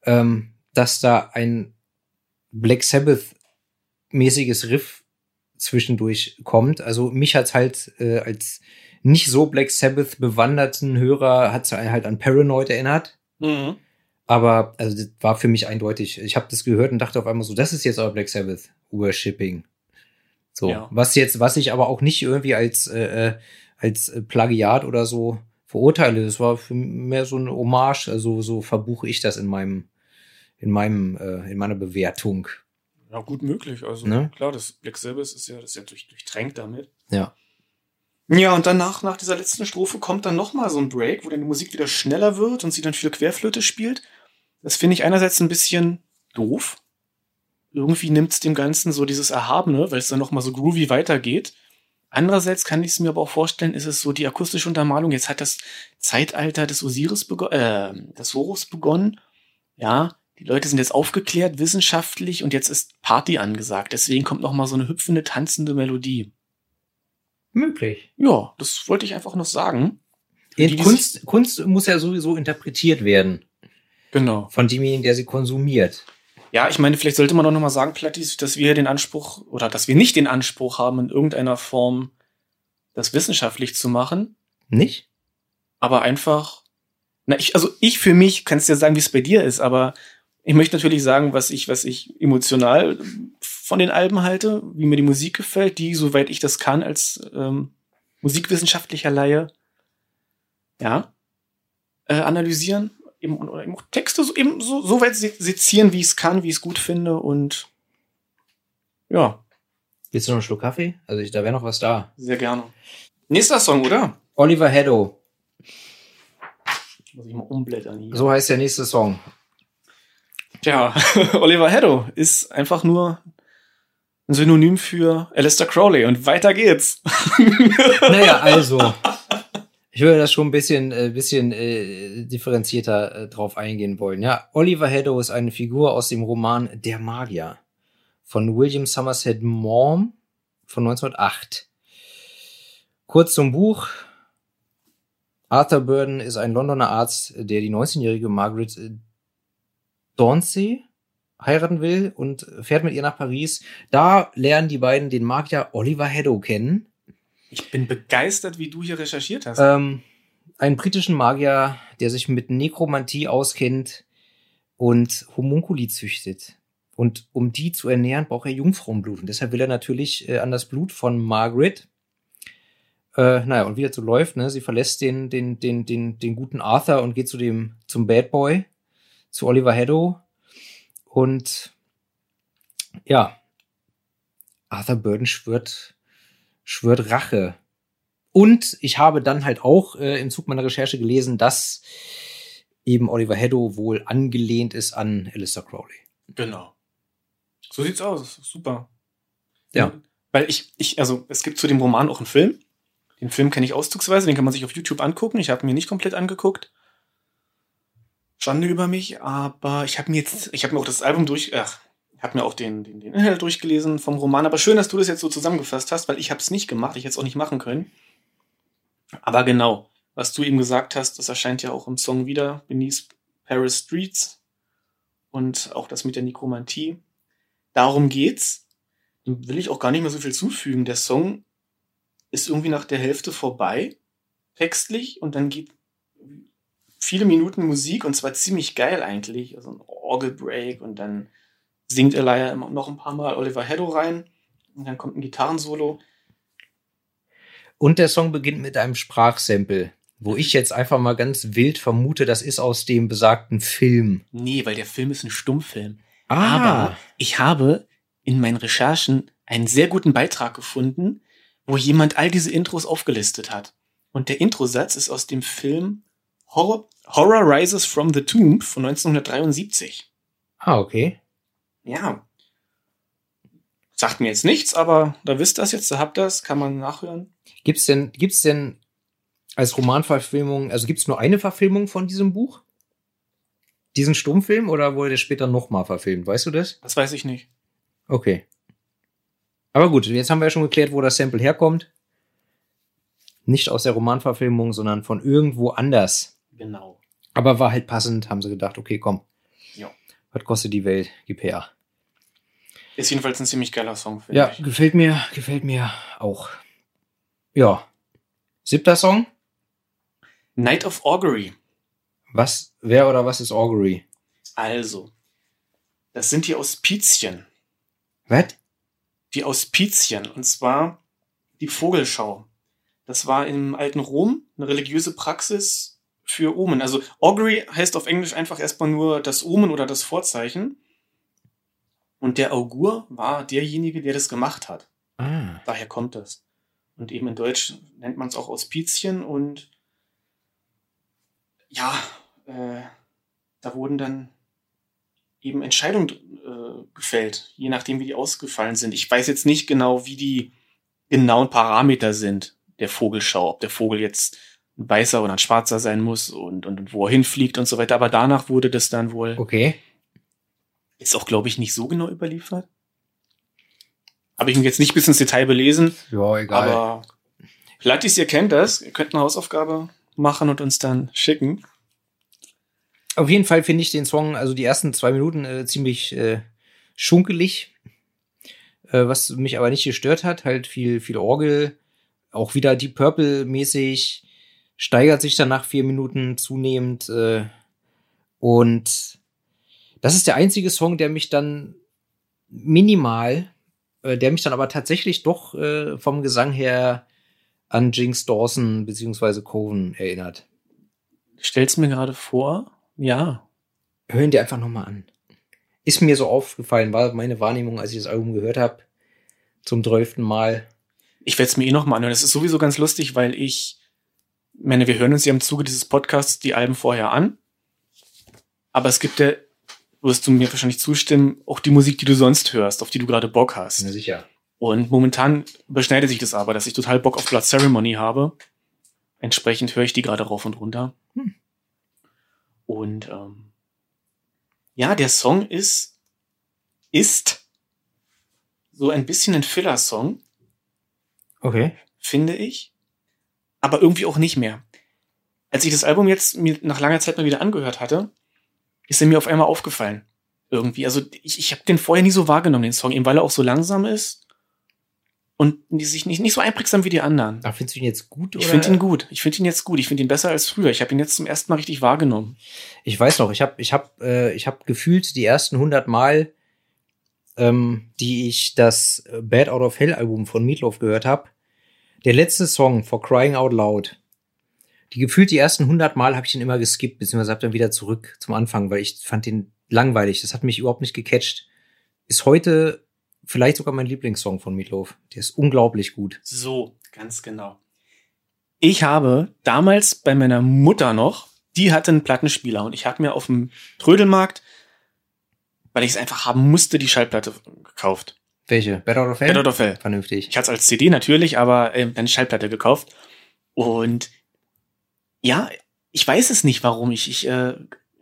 ähm, dass da ein Black Sabbath-mäßiges Riff zwischendurch kommt. Also mich hat's halt äh, als nicht so Black Sabbath bewanderten Hörer hat's halt an Paranoid erinnert. Mhm. Aber also das war für mich eindeutig. Ich habe das gehört und dachte auf einmal so, das ist jetzt aber Black Sabbath Worshipping. So, Ja. was jetzt, was ich aber auch nicht irgendwie als äh, äh, als äh, Plagiat oder so verurteile. Das war für mehr so eine Hommage. Also so verbuche ich das in meinem in meinem äh, in meiner Bewertung. Ja, gut möglich. Also Ne? klar, das Black Sabbath ist ja, das ist ja durch, durchtränkt damit. Ja. Ja, und danach, nach dieser letzten Strophe, kommt dann noch mal so ein Break, wo dann die Musik wieder schneller wird und sie dann viel Querflöte spielt. Das finde ich einerseits ein bisschen doof. Irgendwie nimmt es dem Ganzen so dieses Erhabene, weil es dann noch mal so groovy weitergeht. Andererseits kann ich es mir aber auch vorstellen, ist es so die akustische Untermalung. Jetzt hat das Zeitalter des Osiris begonnen, äh, des Horus begonnen. Ja, die Leute sind jetzt aufgeklärt, wissenschaftlich und jetzt ist Party angesagt. Deswegen kommt noch mal so eine hüpfende, tanzende Melodie. Möglich. Ja, das wollte ich einfach noch sagen. Die, die Kunst, Kunst muss ja sowieso interpretiert werden Genau. von demjenigen, der sie konsumiert. Ja, ich meine, vielleicht sollte man auch noch mal sagen, Plattis, dass wir den Anspruch oder dass wir nicht den Anspruch haben, in irgendeiner Form das wissenschaftlich zu machen, Nicht? aber einfach, na, ich, also ich für mich kannst dir sagen, wie es bei dir ist, aber ich möchte natürlich sagen, was ich, was ich emotional von den Alben halte, wie mir die Musik gefällt, die, soweit ich das kann, als ähm, musikwissenschaftlicher Laie, ja, äh, analysieren eben, und- oder eben auch Texte so, eben so, so weit se- sezieren, wie ich es kann, wie ich es gut finde und ja, Willst du noch einen Schluck Kaffee? Also ich, da wäre noch was da. sehr gerne. Nächster Song, oder? Oliver Heddo. Muss ich mal umblättern hier. So heißt der nächste Song. Tja, [LAUGHS] Oliver Heddo ist einfach nur ein Synonym für Alistair Crowley und weiter geht's. Naja, also. [LAUGHS] Ich würde das schon ein bisschen, äh, bisschen äh, differenzierter äh, drauf eingehen wollen. Ja, Oliver Heddo ist eine Figur aus dem Roman Der Magier. von William Somerset Maugham von 1908. Kurz zum Buch. Arthur Burden ist ein Londoner Arzt, der die 19-jährige Margaret äh, Dauncey heiraten will und fährt mit ihr nach Paris. Da lernen die beiden den Magier Oliver Haddow kennen. Ich bin begeistert, wie du hier recherchiert hast. Ähm, einen britischen Magier, der sich mit Nekromantie auskennt und Homunkuli züchtet. Und um die zu ernähren, braucht er Jungfrauenblut. Und deshalb will er natürlich äh, an das Blut von Margaret. Äh, naja, und wie das so läuft, ne? Sie verlässt den, den, den, den, den guten Arthur und geht zu dem, zum Bad Boy, zu Oliver Haddow. Und ja, Arthur Burden schwört, schwört Rache. Und ich habe dann halt auch äh, im Zug meiner Recherche gelesen, dass eben Oliver Haddow wohl angelehnt ist an Alistair Crowley. Genau. So sieht's aus. Super. Ja. Weil ich, ich, also es gibt zu dem Roman auch einen Film. Den Film kenne ich auszugsweise, den kann man sich auf YouTube angucken. Ich habe mir nicht komplett angeguckt. Schande über mich, aber ich habe mir jetzt, ich habe mir auch das Album durch, ach, habe mir auch den, den, den Inhalt durchgelesen vom Roman. Aber schön, dass du das jetzt so zusammengefasst hast, weil ich habe es nicht gemacht. Ich hätte es auch nicht machen können. Aber genau, was du eben gesagt hast, das erscheint ja auch im Song wieder, Beneath Paris Streets. Und auch das mit der Nekromantie. Darum geht's. Dem will ich auch gar nicht mehr so viel zufügen. Der Song ist irgendwie nach der Hälfte vorbei, textlich, und dann geht viele Minuten Musik und zwar ziemlich geil eigentlich. Also ein Orgelbreak und dann singt Elia noch ein paar Mal Oliver Haddow rein und dann kommt ein Gitarrensolo. Und der Song beginnt mit einem Sprachsample, wo ich jetzt einfach mal ganz wild vermute, das ist aus dem besagten Film. Nee, weil der Film ist ein Stummfilm. Ah. Aber ich habe in meinen Recherchen einen sehr guten Beitrag gefunden, wo jemand all diese Intros aufgelistet hat. Und der Introsatz ist aus dem Film Horror, Horror Rises from the Tomb von 1973. Ah, okay. Ja. Sagt mir jetzt nichts, aber da wisst ihr das jetzt, da habt ihr das, kann man nachhören. Gibt's denn, gibt's denn als Romanverfilmung, also gibt's nur eine Verfilmung von diesem Buch? Diesen Stummfilm oder wurde der später nochmal verfilmt? Weißt du das? Das weiß ich nicht. Okay. Aber gut, jetzt haben wir ja schon geklärt, wo das Sample herkommt. Nicht aus der Romanverfilmung, sondern von irgendwo anders. Genau. Aber war halt passend, haben sie gedacht, okay, komm. Ja. Was kostet die Welt? Gib her. Ist jedenfalls ein ziemlich geiler Song, finde Ja, ich. gefällt mir, gefällt mir auch. Ja. Siebter Song? Night of Augury. Was, wer oder was ist Augury? Also, das sind die Auspizien. Was? Die Auspizien. Und zwar die Vogelschau. Das war im alten Rom eine religiöse Praxis für Omen. Also Augury heißt auf Englisch einfach erstmal nur das Omen oder das Vorzeichen. Und der Augur war derjenige, der das gemacht hat. Ah. Daher kommt das. Und eben in Deutsch nennt man es auch Auspizien und ja, äh, da wurden dann eben Entscheidungen äh, gefällt, je nachdem, wie die ausgefallen sind. Ich weiß jetzt nicht genau, wie die genauen Parameter sind der Vogelschau, ob der Vogel jetzt ein weißer oder ein schwarzer sein muss und, und, und wo er hinfliegt und so weiter. Aber danach wurde das dann wohl, Okay. ist auch, glaube ich, nicht so genau überliefert. Habe ich mir jetzt nicht bis ins Detail belesen, Ja, egal. aber Lattis, ihr kennt das. Ihr könnt eine Hausaufgabe machen und uns dann schicken. Auf jeden Fall finde ich den Song, also die ersten zwei Minuten, äh, ziemlich äh, schunkelig. Äh, was mich aber nicht gestört hat, halt viel, viel Orgel, auch wieder Deep Purple-mäßig, steigert sich dann nach vier Minuten zunehmend. Äh, und das ist der einzige Song, der mich dann minimal, äh, der mich dann aber tatsächlich doch äh, vom Gesang her an Jinx Dawson beziehungsweise Coven erinnert. Stell's mir gerade vor. Ja. Hören dir einfach nochmal an. Ist mir so aufgefallen, war meine Wahrnehmung, als ich das Album gehört habe, zum zwölften Mal. Ich werde es mir eh noch mal anhören. Das ist sowieso ganz lustig, weil ich, ich meine, wir hören uns ja im Zuge dieses Podcasts die Alben vorher an. Aber es gibt ja, wirst du mir wahrscheinlich zustimmen, auch die Musik, die du sonst hörst, auf die du gerade Bock hast. sicher. Und momentan überschneidet sich das aber, dass ich total Bock auf Blood Ceremony habe. Entsprechend höre ich die gerade rauf und runter. Hm. Und ähm, ja, der Song ist ist so ein bisschen ein Filler-Song, Okay. finde ich. Aber irgendwie auch nicht mehr. Als ich das Album jetzt mir nach langer Zeit mal wieder angehört hatte, ist er mir auf einmal aufgefallen. Irgendwie. Also ich, ich habe den vorher nie so wahrgenommen, den Song, eben weil er auch so langsam ist und die sich nicht, nicht so einprägsam wie die anderen. Aber findest du ihn jetzt gut? Ich finde ihn gut. Ich finde ihn jetzt gut. Ich finde ihn besser als früher. Ich habe ihn jetzt zum ersten Mal richtig wahrgenommen. Ich weiß noch, ich habe ich hab, äh, ich hab gefühlt die ersten 100 Mal, ähm, die ich das Bad Out of Hell Album von Meatloaf gehört habe, der letzte Song, For Crying Out Loud, die gefühlt die ersten 100 Mal habe ich den immer geskippt, beziehungsweise habe dann wieder zurück zum Anfang, weil ich fand den langweilig. Das hat mich überhaupt nicht gecatcht. Ist heute vielleicht sogar mein Lieblingssong von Meatloaf. Der ist unglaublich gut. So, ganz genau. Ich habe damals bei meiner Mutter noch, die hatte einen Plattenspieler und ich habe mir auf dem Trödelmarkt, weil ich es einfach haben musste, die Schallplatte gekauft. Welche? Of Hell? Bad Out of Hell. Vernünftig. Ich hatte es als CD natürlich, aber dann die Schallplatte gekauft. Und ja, ich weiß es nicht, warum. Ich, ich äh,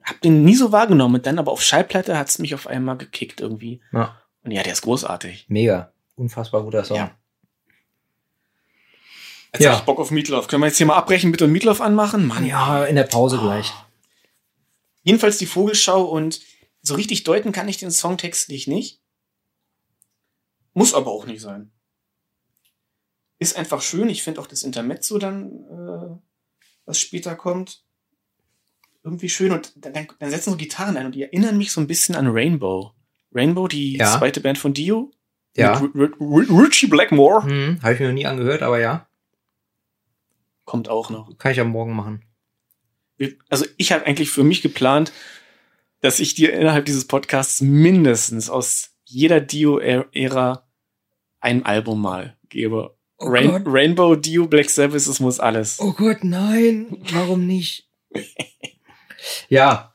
habe den nie so wahrgenommen. Und dann aber auf Schallplatte hat es mich auf einmal gekickt irgendwie. Ja. Und ja, der ist großartig. Mega. Unfassbar guter Song. Ja. Jetzt Ja. hab ich Bock auf Meatloaf. Können wir jetzt hier mal abbrechen, bitte und Meatloaf anmachen? Mann, Ja, in der Pause gleich. Jedenfalls die Vogelschau und so richtig deuten kann ich den Song textlich nicht. Muss aber auch nicht sein. Ist einfach schön. Ich finde auch das Intermezzo dann, äh, was später kommt, irgendwie schön. Und dann, dann, setzen so Gitarren ein und die erinnern mich so ein bisschen an Rainbow. Rainbow, die Ja. zweite Band von Dio. Ja. Mit Richie Blackmore. Hm, habe ich mir noch nie angehört, aber ja. Kommt auch noch. Kann ich am Morgen machen. also ich habe eigentlich für mich geplant, dass ich dir innerhalb dieses Podcasts mindestens aus jeder Dio-Ära ein Album mal gebe. Oh Rain Gott. Rainbow, Dio, Black Sabbath, es muss alles. Oh Gott, nein. Warum nicht? [LAUGHS] ja.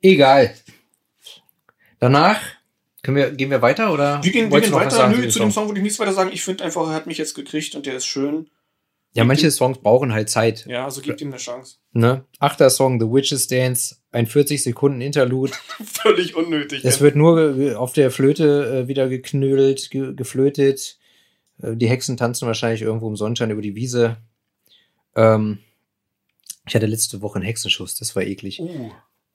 Egal. Danach können wir, gehen wir weiter oder? Wir gehen, wir gehen weiter. sagen Nö, zu dem Song würde ich nichts weiter sagen. Ich finde einfach, er hat mich jetzt gekriegt und der ist schön. Ja, manche Songs brauchen halt Zeit. Ja, also gibt ihm eine Chance. Ne? Achter Song, The Witches Dance, ein 40 Sekunden Interlude. [LAUGHS] Völlig unnötig. Es wird nur auf der Flöte äh, wieder geknödelt, ge geflötet. Äh, die Hexen tanzen wahrscheinlich irgendwo im Sonnenschein über die Wiese. Ähm, ich hatte letzte Woche einen Hexenschuss, das war eklig. uh,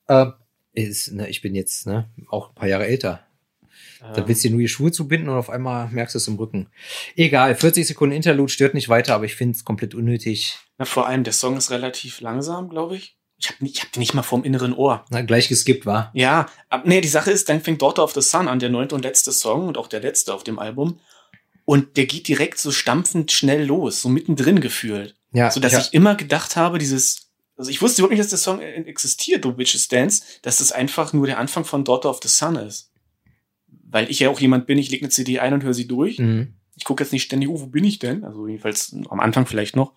Äh, ist, ne, ich bin jetzt ne, auch ein paar Jahre älter. Da willst du dir nur die Schuhe zubinden und auf einmal merkst du es im Rücken. Egal, 40 Sekunden Interlude stört nicht weiter, aber ich finde es komplett unnötig. na, vor allem, der Song ist relativ langsam, glaube ich. Ich habe ich hab den nicht mal vorm inneren Ohr. Na, gleich geskippt war. Ja, ab, nee, die Sache ist, dann fängt Daughter of the Sun an, der neunte und letzte Song und auch der letzte auf dem Album. Und der geht direkt so stampfend schnell los, so mittendrin gefühlt. Ja, So dass ja. ich immer gedacht habe, dieses, also ich wusste überhaupt nicht, dass der Song existiert, The Witches Dance, dass das einfach nur der Anfang von Daughter of the Sun ist. Weil ich ja auch jemand bin, ich lege eine CD ein und höre sie durch. Mhm. Ich gucke jetzt nicht ständig, oh, wo bin ich denn? Also jedenfalls am Anfang vielleicht noch.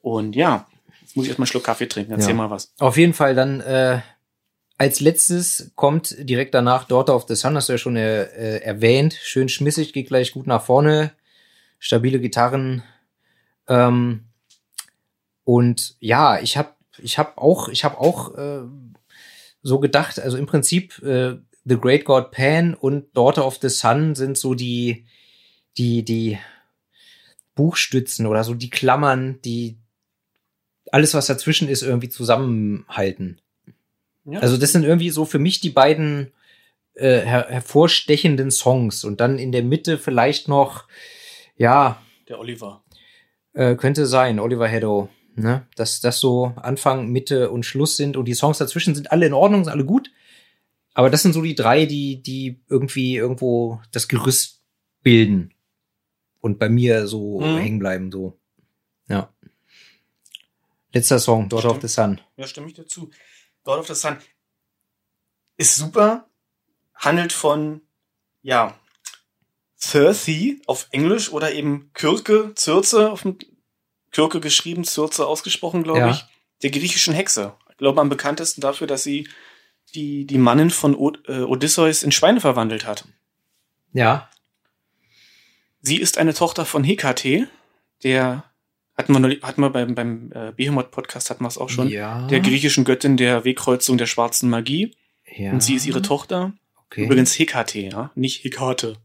Und ja, jetzt muss ich erstmal einen Schluck Kaffee trinken, erzähl Ja. mal was. Auf jeden Fall dann äh, als letztes kommt direkt danach Daughter of the Sun, hast du ja schon äh, äh, erwähnt. Schön schmissig, geht gleich gut nach vorne. Stabile Gitarren. Ähm, und ja, ich habe ich hab auch, ich hab auch äh, so gedacht, also im Prinzip äh, The Great God Pan und Daughter of the Sun sind so die, die, die Buchstützen oder so die Klammern, die alles, was dazwischen ist, irgendwie zusammenhalten. Ja. Also das sind irgendwie so für mich die beiden äh, her hervorstechenden Songs und dann in der Mitte vielleicht noch, ja, der Oliver. äh, könnte sein, Oliver Heddo, ne? Dass das so Anfang, Mitte und Schluss sind und die Songs dazwischen sind alle in Ordnung, sind alle gut. Aber das sind so die drei, die, die irgendwie irgendwo das Gerüst bilden und bei mir so Mhm. hängen bleiben, so. Ja. Letzter Song, Daughter of the Sun. Ja, stimme ich dazu. God of the Sun ist super, handelt von, ja, Circe auf Englisch oder eben Kürke, Circe auf dem Kürke geschrieben, Circe ausgesprochen, glaube Ja. ich, der griechischen Hexe. Ich glaube am bekanntesten dafür, dass sie die, die Mannen von Od äh, Odysseus in Schweine verwandelt hat. Ja, Sie ist eine Tochter von Hekate, der hatten wir, hatten wir beim, beim äh, Behemoth-Podcast hatten wir es auch schon, Ja. der griechischen Göttin der Wegkreuzung der schwarzen Magie. ja. Und sie ist ihre Tochter. Okay. Übrigens Hekate, ja, nicht Hekate.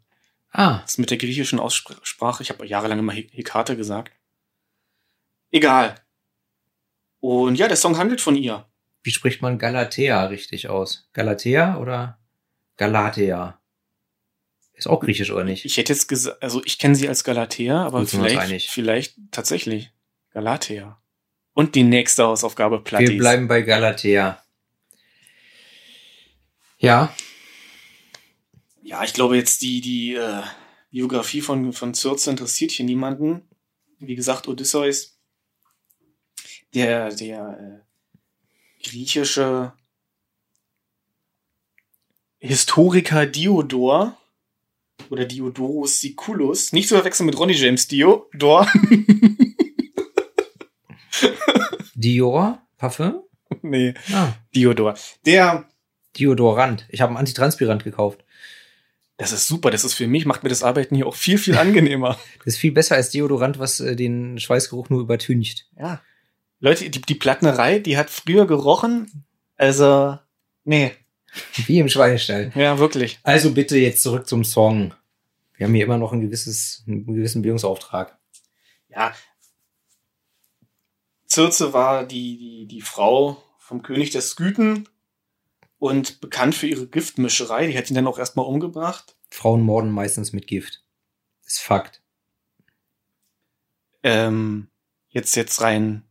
Ah, Das ist mit der griechischen Aussprache. Ich habe jahrelang immer He- Hekate gesagt. Egal. Und ja, der Song handelt von ihr. Wie spricht man Galatea richtig aus? Galatea oder Galatea? Ist auch griechisch, oder nicht? Ich hätte jetzt gesagt, also ich kenne sie als Galatea, aber Gut, vielleicht, vielleicht tatsächlich Galatea. Und die nächste Hausaufgabe Plattis. Wir bleiben bei Galatea. Ja, Ja, ich glaube jetzt die, die äh, Biografie von, von Circe interessiert hier niemanden. Wie gesagt, Odysseus, der, der äh, griechische Historiker Diodor oder Diodorus Siculus, nicht zu verwechseln mit Ronnie James Diodor. [LAUGHS] Dior, Parfum? [LAUGHS] nee, Ah, Diodor. Der, Diodorant. Ich habe einen Antitranspirant gekauft. das ist super, das ist für mich, macht mir das Arbeiten hier auch viel, viel angenehmer. [LAUGHS] Das ist viel besser als Deodorant, was äh, den Schweißgeruch nur übertüncht. Ja. Leute, die, die Plattnerei, die hat früher gerochen. Also, nee. Wie im Schweinestall. Ja, wirklich. Also bitte jetzt zurück zum Song. Wir haben hier immer noch ein gewisses, einen gewissen Bildungsauftrag. Ja. Circe war die, die, die Frau vom König der Skythen und bekannt für ihre Giftmischerei. Die hat ihn dann auch erstmal umgebracht. Frauen morden meistens mit Gift. Ist Fakt. Ähm, jetzt, jetzt rein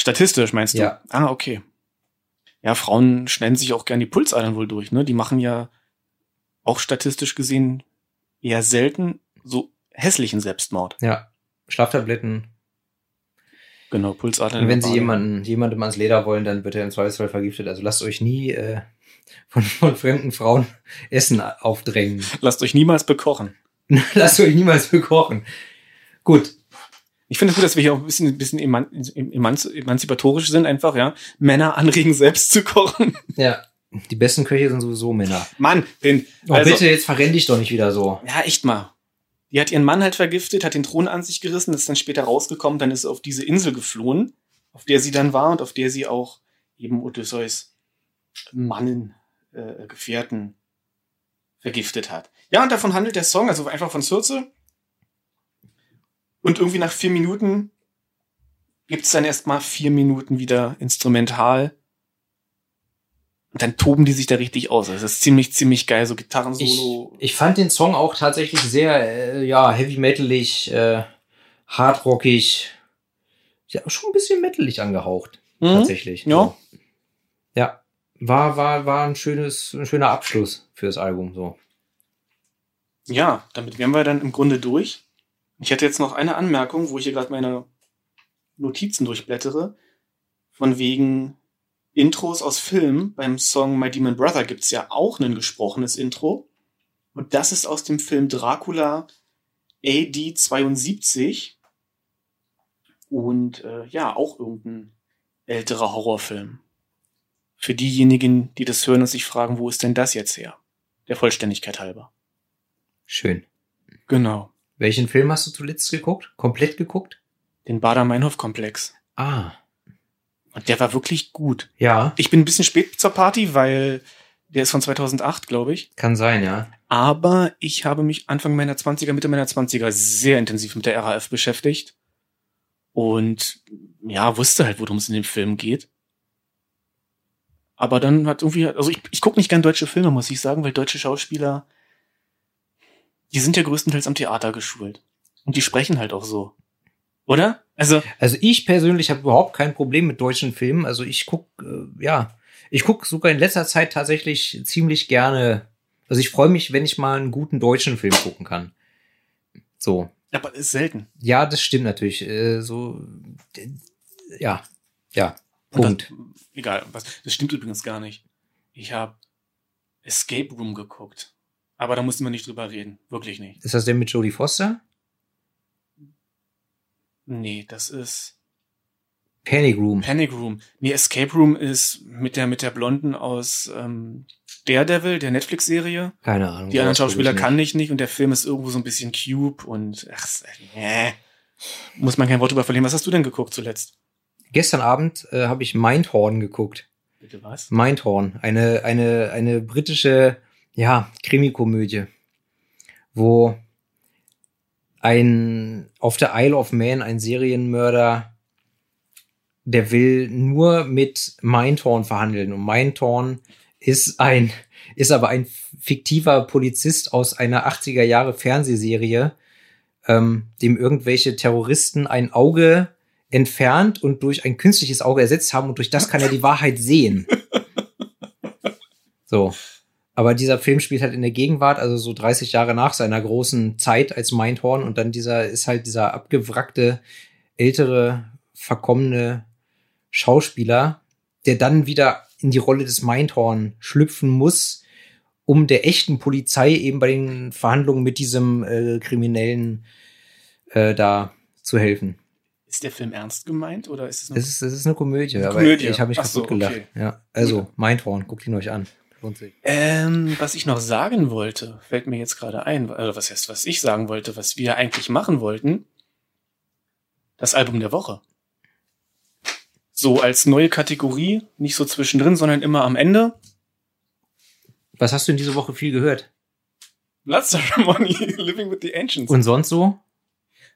statistisch, meinst du? Ja. Ah, okay. Ja, Frauen schneiden sich auch gern die Pulsadern wohl durch, ne? Die machen ja auch statistisch gesehen eher selten so hässlichen Selbstmord. Ja. Schlaftabletten. Genau, Pulsadern. Und wenn sie jemanden, jemandem ans Leder wollen, dann wird er im Zweifelsfall vergiftet. Also lasst euch nie äh, [LAUGHS] von, von fremden Frauen [LAUGHS] Essen aufdrängen. Lasst euch niemals bekochen. [LAUGHS] lasst euch niemals bekochen. Gut. Ich finde es gut, dass wir hier auch ein bisschen, ein bisschen eman emanz emanzipatorisch sind, einfach, ja. Männer anregen, selbst zu kochen. Ja. Die besten Köche sind sowieso Männer. Mann, den, Oh, also, bitte, jetzt verrenn dich doch nicht wieder so. ja, echt mal. Die hat ihren Mann halt vergiftet, hat den Thron an sich gerissen, ist dann später rausgekommen, dann ist sie auf diese Insel geflohen, auf der sie dann war und auf der sie auch eben Odysseus Mannen, äh, Gefährten vergiftet hat. Ja, und davon handelt der Song, also einfach von Circe. Und irgendwie nach vier Minuten gibt's dann erstmal vier Minuten wieder instrumental. Und dann toben die sich da richtig aus. Das ist ziemlich, ziemlich geil, so Ich, Gitarrensolo. ich fand den Song auch tatsächlich sehr, äh, ja, heavy metalig, äh, hardrockig. Ja, schon ein bisschen metalig angehaucht. Mhm. Tatsächlich. Ja. So. Ja. War, war, war ein schönes, ein schöner Abschluss für das Album, so. Ja, damit wären wir dann im Grunde durch. Ich hätte jetzt noch eine Anmerkung, wo ich hier gerade meine Notizen durchblättere. Von wegen Intros aus Filmen. Beim Song My Demon Brother gibt's ja auch ein gesprochenes Intro. Und das ist aus dem Film Dracula AD 72. Und äh, ja, auch irgendein älterer Horrorfilm. Für diejenigen, die das hören und sich fragen, wo ist denn das jetzt her? Der Vollständigkeit halber. Schön. Genau. Welchen Film hast du zuletzt geguckt? Komplett geguckt? Den Bader-Meinhof-Komplex. Ah. Und der war wirklich gut. Ja, Ich bin ein bisschen spät zur Party, weil der ist von 2008, glaube ich. kann sein, ja. Aber ich habe mich Anfang meiner 20er, Mitte meiner 20er sehr intensiv mit der RAF beschäftigt. Und ja, wusste halt, worum es in dem Film geht. Aber dann hat irgendwie, also ich, ich gucke nicht gern deutsche Filme, muss ich sagen, weil deutsche Schauspieler, die sind ja größtenteils am Theater geschult. Und die sprechen halt auch so. Oder? Also, Also ich persönlich habe überhaupt kein Problem mit deutschen Filmen. Also ich guck, äh, ja, ich guck sogar in letzter Zeit tatsächlich ziemlich gerne. Also ich freue mich, wenn ich mal einen guten deutschen Film gucken kann. So. aber ist selten. Ja, das stimmt natürlich. Äh, so, ja, ja. Punkt. Das, egal, was. Das stimmt übrigens gar nicht. Ich habe Escape Room geguckt. Aber da mussten wir nicht drüber reden. Wirklich nicht. Ist das denn mit Jodie Foster? Nee, das ist Panic Room. Panic Room. Nee, Escape Room ist mit der, mit der Blonden aus ähm, Daredevil, der Netflix-Serie. Keine Ahnung. Die anderen Schauspieler ich kann ich nicht und der Film ist irgendwo so ein bisschen Cube und ach, äh, muss man kein Wort drüber verlieren. Was hast du denn geguckt zuletzt? Gestern Abend äh, habe ich Mindhorn geguckt. Bitte was? Mindhorn, eine eine eine britische ja Krimikomödie, wo ein auf der Isle of Man ein Serienmörder, der will nur mit Mindhorn verhandeln und Mindhorn ist ein ist aber ein fiktiver Polizist aus einer 80er Jahre Fernsehserie, ähm, dem irgendwelche Terroristen ein Auge entfernt und durch ein künstliches Auge ersetzt haben und durch das kann er die Wahrheit sehen. [LAUGHS] So. Aber dieser Film spielt halt in der Gegenwart, also so 30 Jahre nach seiner großen Zeit als Mindhorn und dann dieser ist halt dieser abgewrackte, ältere, verkommene Schauspieler, der dann wieder in die Rolle des Mindhorn schlüpfen muss, um der echten Polizei eben bei den Verhandlungen mit diesem äh, Kriminellen äh, da zu helfen. Ist der Film ernst gemeint oder ist es eine, es ist, es ist eine Komödie, eine aber Komödie. ich habe mich Ach kaputt so, gelacht. okay. Ja, also Mindhorn, guckt ihn euch an. Lohnt sich. Ähm, was ich noch sagen wollte, fällt mir jetzt gerade ein, also was heißt, was ich sagen wollte, was wir eigentlich machen wollten, das Album der Woche. So als neue Kategorie, nicht so zwischendrin, sondern immer am Ende. Was hast du in dieser Woche viel gehört? Blood Ceremony, [LAUGHS] Living with the Ancients. Und sonst so?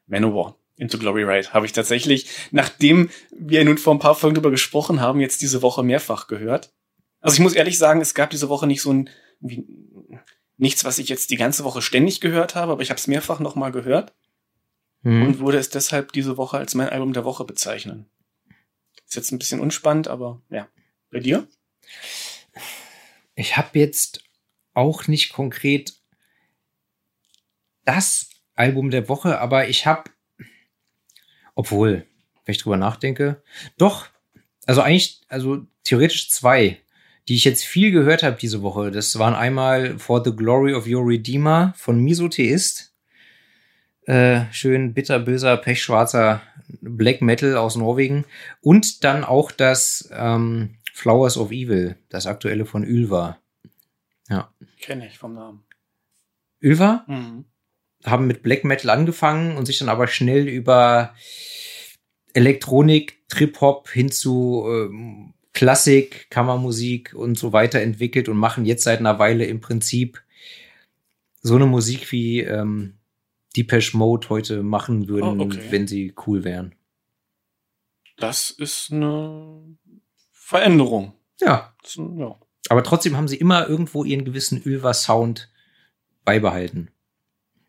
Manowar, Into Glory Ride, habe ich tatsächlich, nachdem wir nun vor ein paar Folgen drüber gesprochen haben, jetzt diese Woche mehrfach gehört. Also ich muss ehrlich sagen, es gab diese Woche nicht so ein, wie, nichts, was ich jetzt die ganze Woche ständig gehört habe, aber ich habe es mehrfach nochmal gehört Hm. und würde es deshalb diese Woche als mein Album der Woche bezeichnen. Ist jetzt ein bisschen unspannend, aber ja. Bei dir? Ich habe jetzt auch nicht konkret das Album der Woche, aber ich habe, obwohl, wenn ich drüber nachdenke, doch, also eigentlich, also theoretisch zwei, die ich jetzt viel gehört habe diese Woche. Das waren einmal For the Glory of Your Redeemer von Misotheist. Äh, schön bitterböser, pechschwarzer Black Metal aus Norwegen. Und dann auch das ähm, Flowers of Evil, das aktuelle von Ylva. Ja. Kenne ich vom Namen. Ylva Mhm. haben mit Black Metal angefangen und sich dann aber schnell über Elektronik, Trip-Hop hin zu ähm, Klassik, Kammermusik und so weiter entwickelt und machen jetzt seit einer Weile im Prinzip so eine Musik wie ähm, Depeche Mode heute machen würden, Oh, okay. wenn sie cool wären. Das ist eine Veränderung. Ja, ist ja. aber trotzdem haben sie immer irgendwo ihren gewissen Ylva-Sound beibehalten.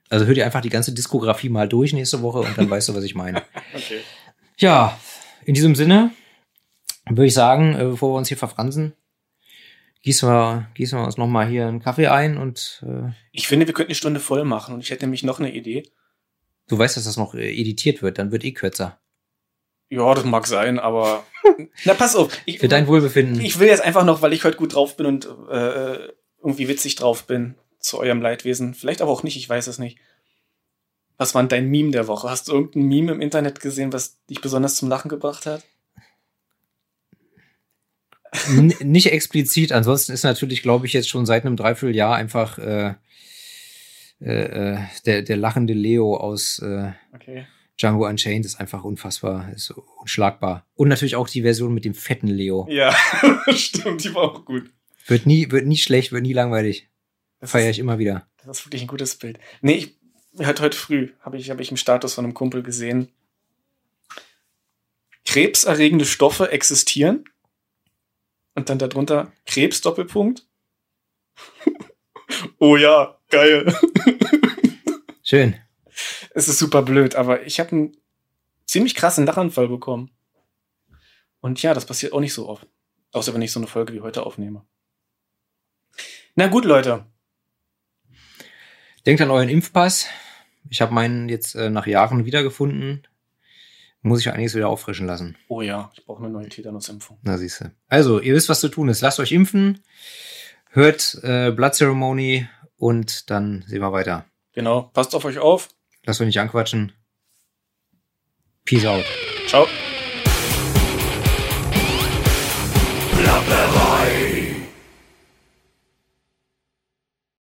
Also hör dir einfach die ganze Diskografie mal durch nächste Woche und dann weißt du, was ich meine. [LAUGHS] Okay. Ja, in diesem Sinne würde ich sagen, äh, bevor wir uns hier verfransen, gießen wir, gießen wir uns noch mal hier einen Kaffee ein und äh, Ich finde, wir könnten eine Stunde voll machen und ich hätte nämlich noch eine Idee. du weißt, dass das noch äh, editiert wird, dann wird eh kürzer. Ja, das mag sein, aber [LAUGHS] na pass auf. Ich, Für dein Wohlbefinden. ich will jetzt einfach noch, weil ich heute gut drauf bin und äh, irgendwie witzig drauf bin, zu eurem Leidwesen. Vielleicht aber auch nicht, ich weiß es nicht. Was war denn dein Meme der Woche? Hast du irgendein Meme im Internet gesehen, was dich besonders zum Lachen gebracht hat? Nicht explizit, ansonsten ist natürlich, glaube ich, jetzt schon seit einem Dreivierteljahr einfach äh, äh, äh, der, der lachende Leo aus äh, Okay. Django Unchained ist einfach unfassbar, ist unschlagbar. Und natürlich auch die Version mit dem fetten Leo. Ja, [LAUGHS] stimmt, die war auch gut. Wird nie, wird nie schlecht, wird nie langweilig. Feiere ich immer wieder. das ist wirklich ein gutes Bild. Nee, ich, halt heute früh habe ich, hab ich im Status von einem Kumpel gesehen. Krebserregende Stoffe existieren. Und dann darunter Krebs Doppelpunkt. [LAUGHS] oh ja, geil. [LAUGHS] Schön. Es ist super blöd, aber ich habe einen ziemlich krassen Lachanfall bekommen. Und ja, das passiert auch nicht so oft. Außer wenn ich so eine Folge wie heute aufnehme. Na gut, Leute. Denkt an euren Impfpass. Ich habe meinen jetzt äh, nach Jahren wiedergefunden. Muss ich einiges wieder auffrischen lassen. Oh ja, ich brauche eine neue Tetanusimpfung. Na siehste. Also, ihr wisst, was zu tun ist. Lasst euch impfen, hört äh, Blood Ceremony und dann sehen wir weiter. Genau, passt auf euch auf. Lasst euch nicht anquatschen. Peace out. Ciao.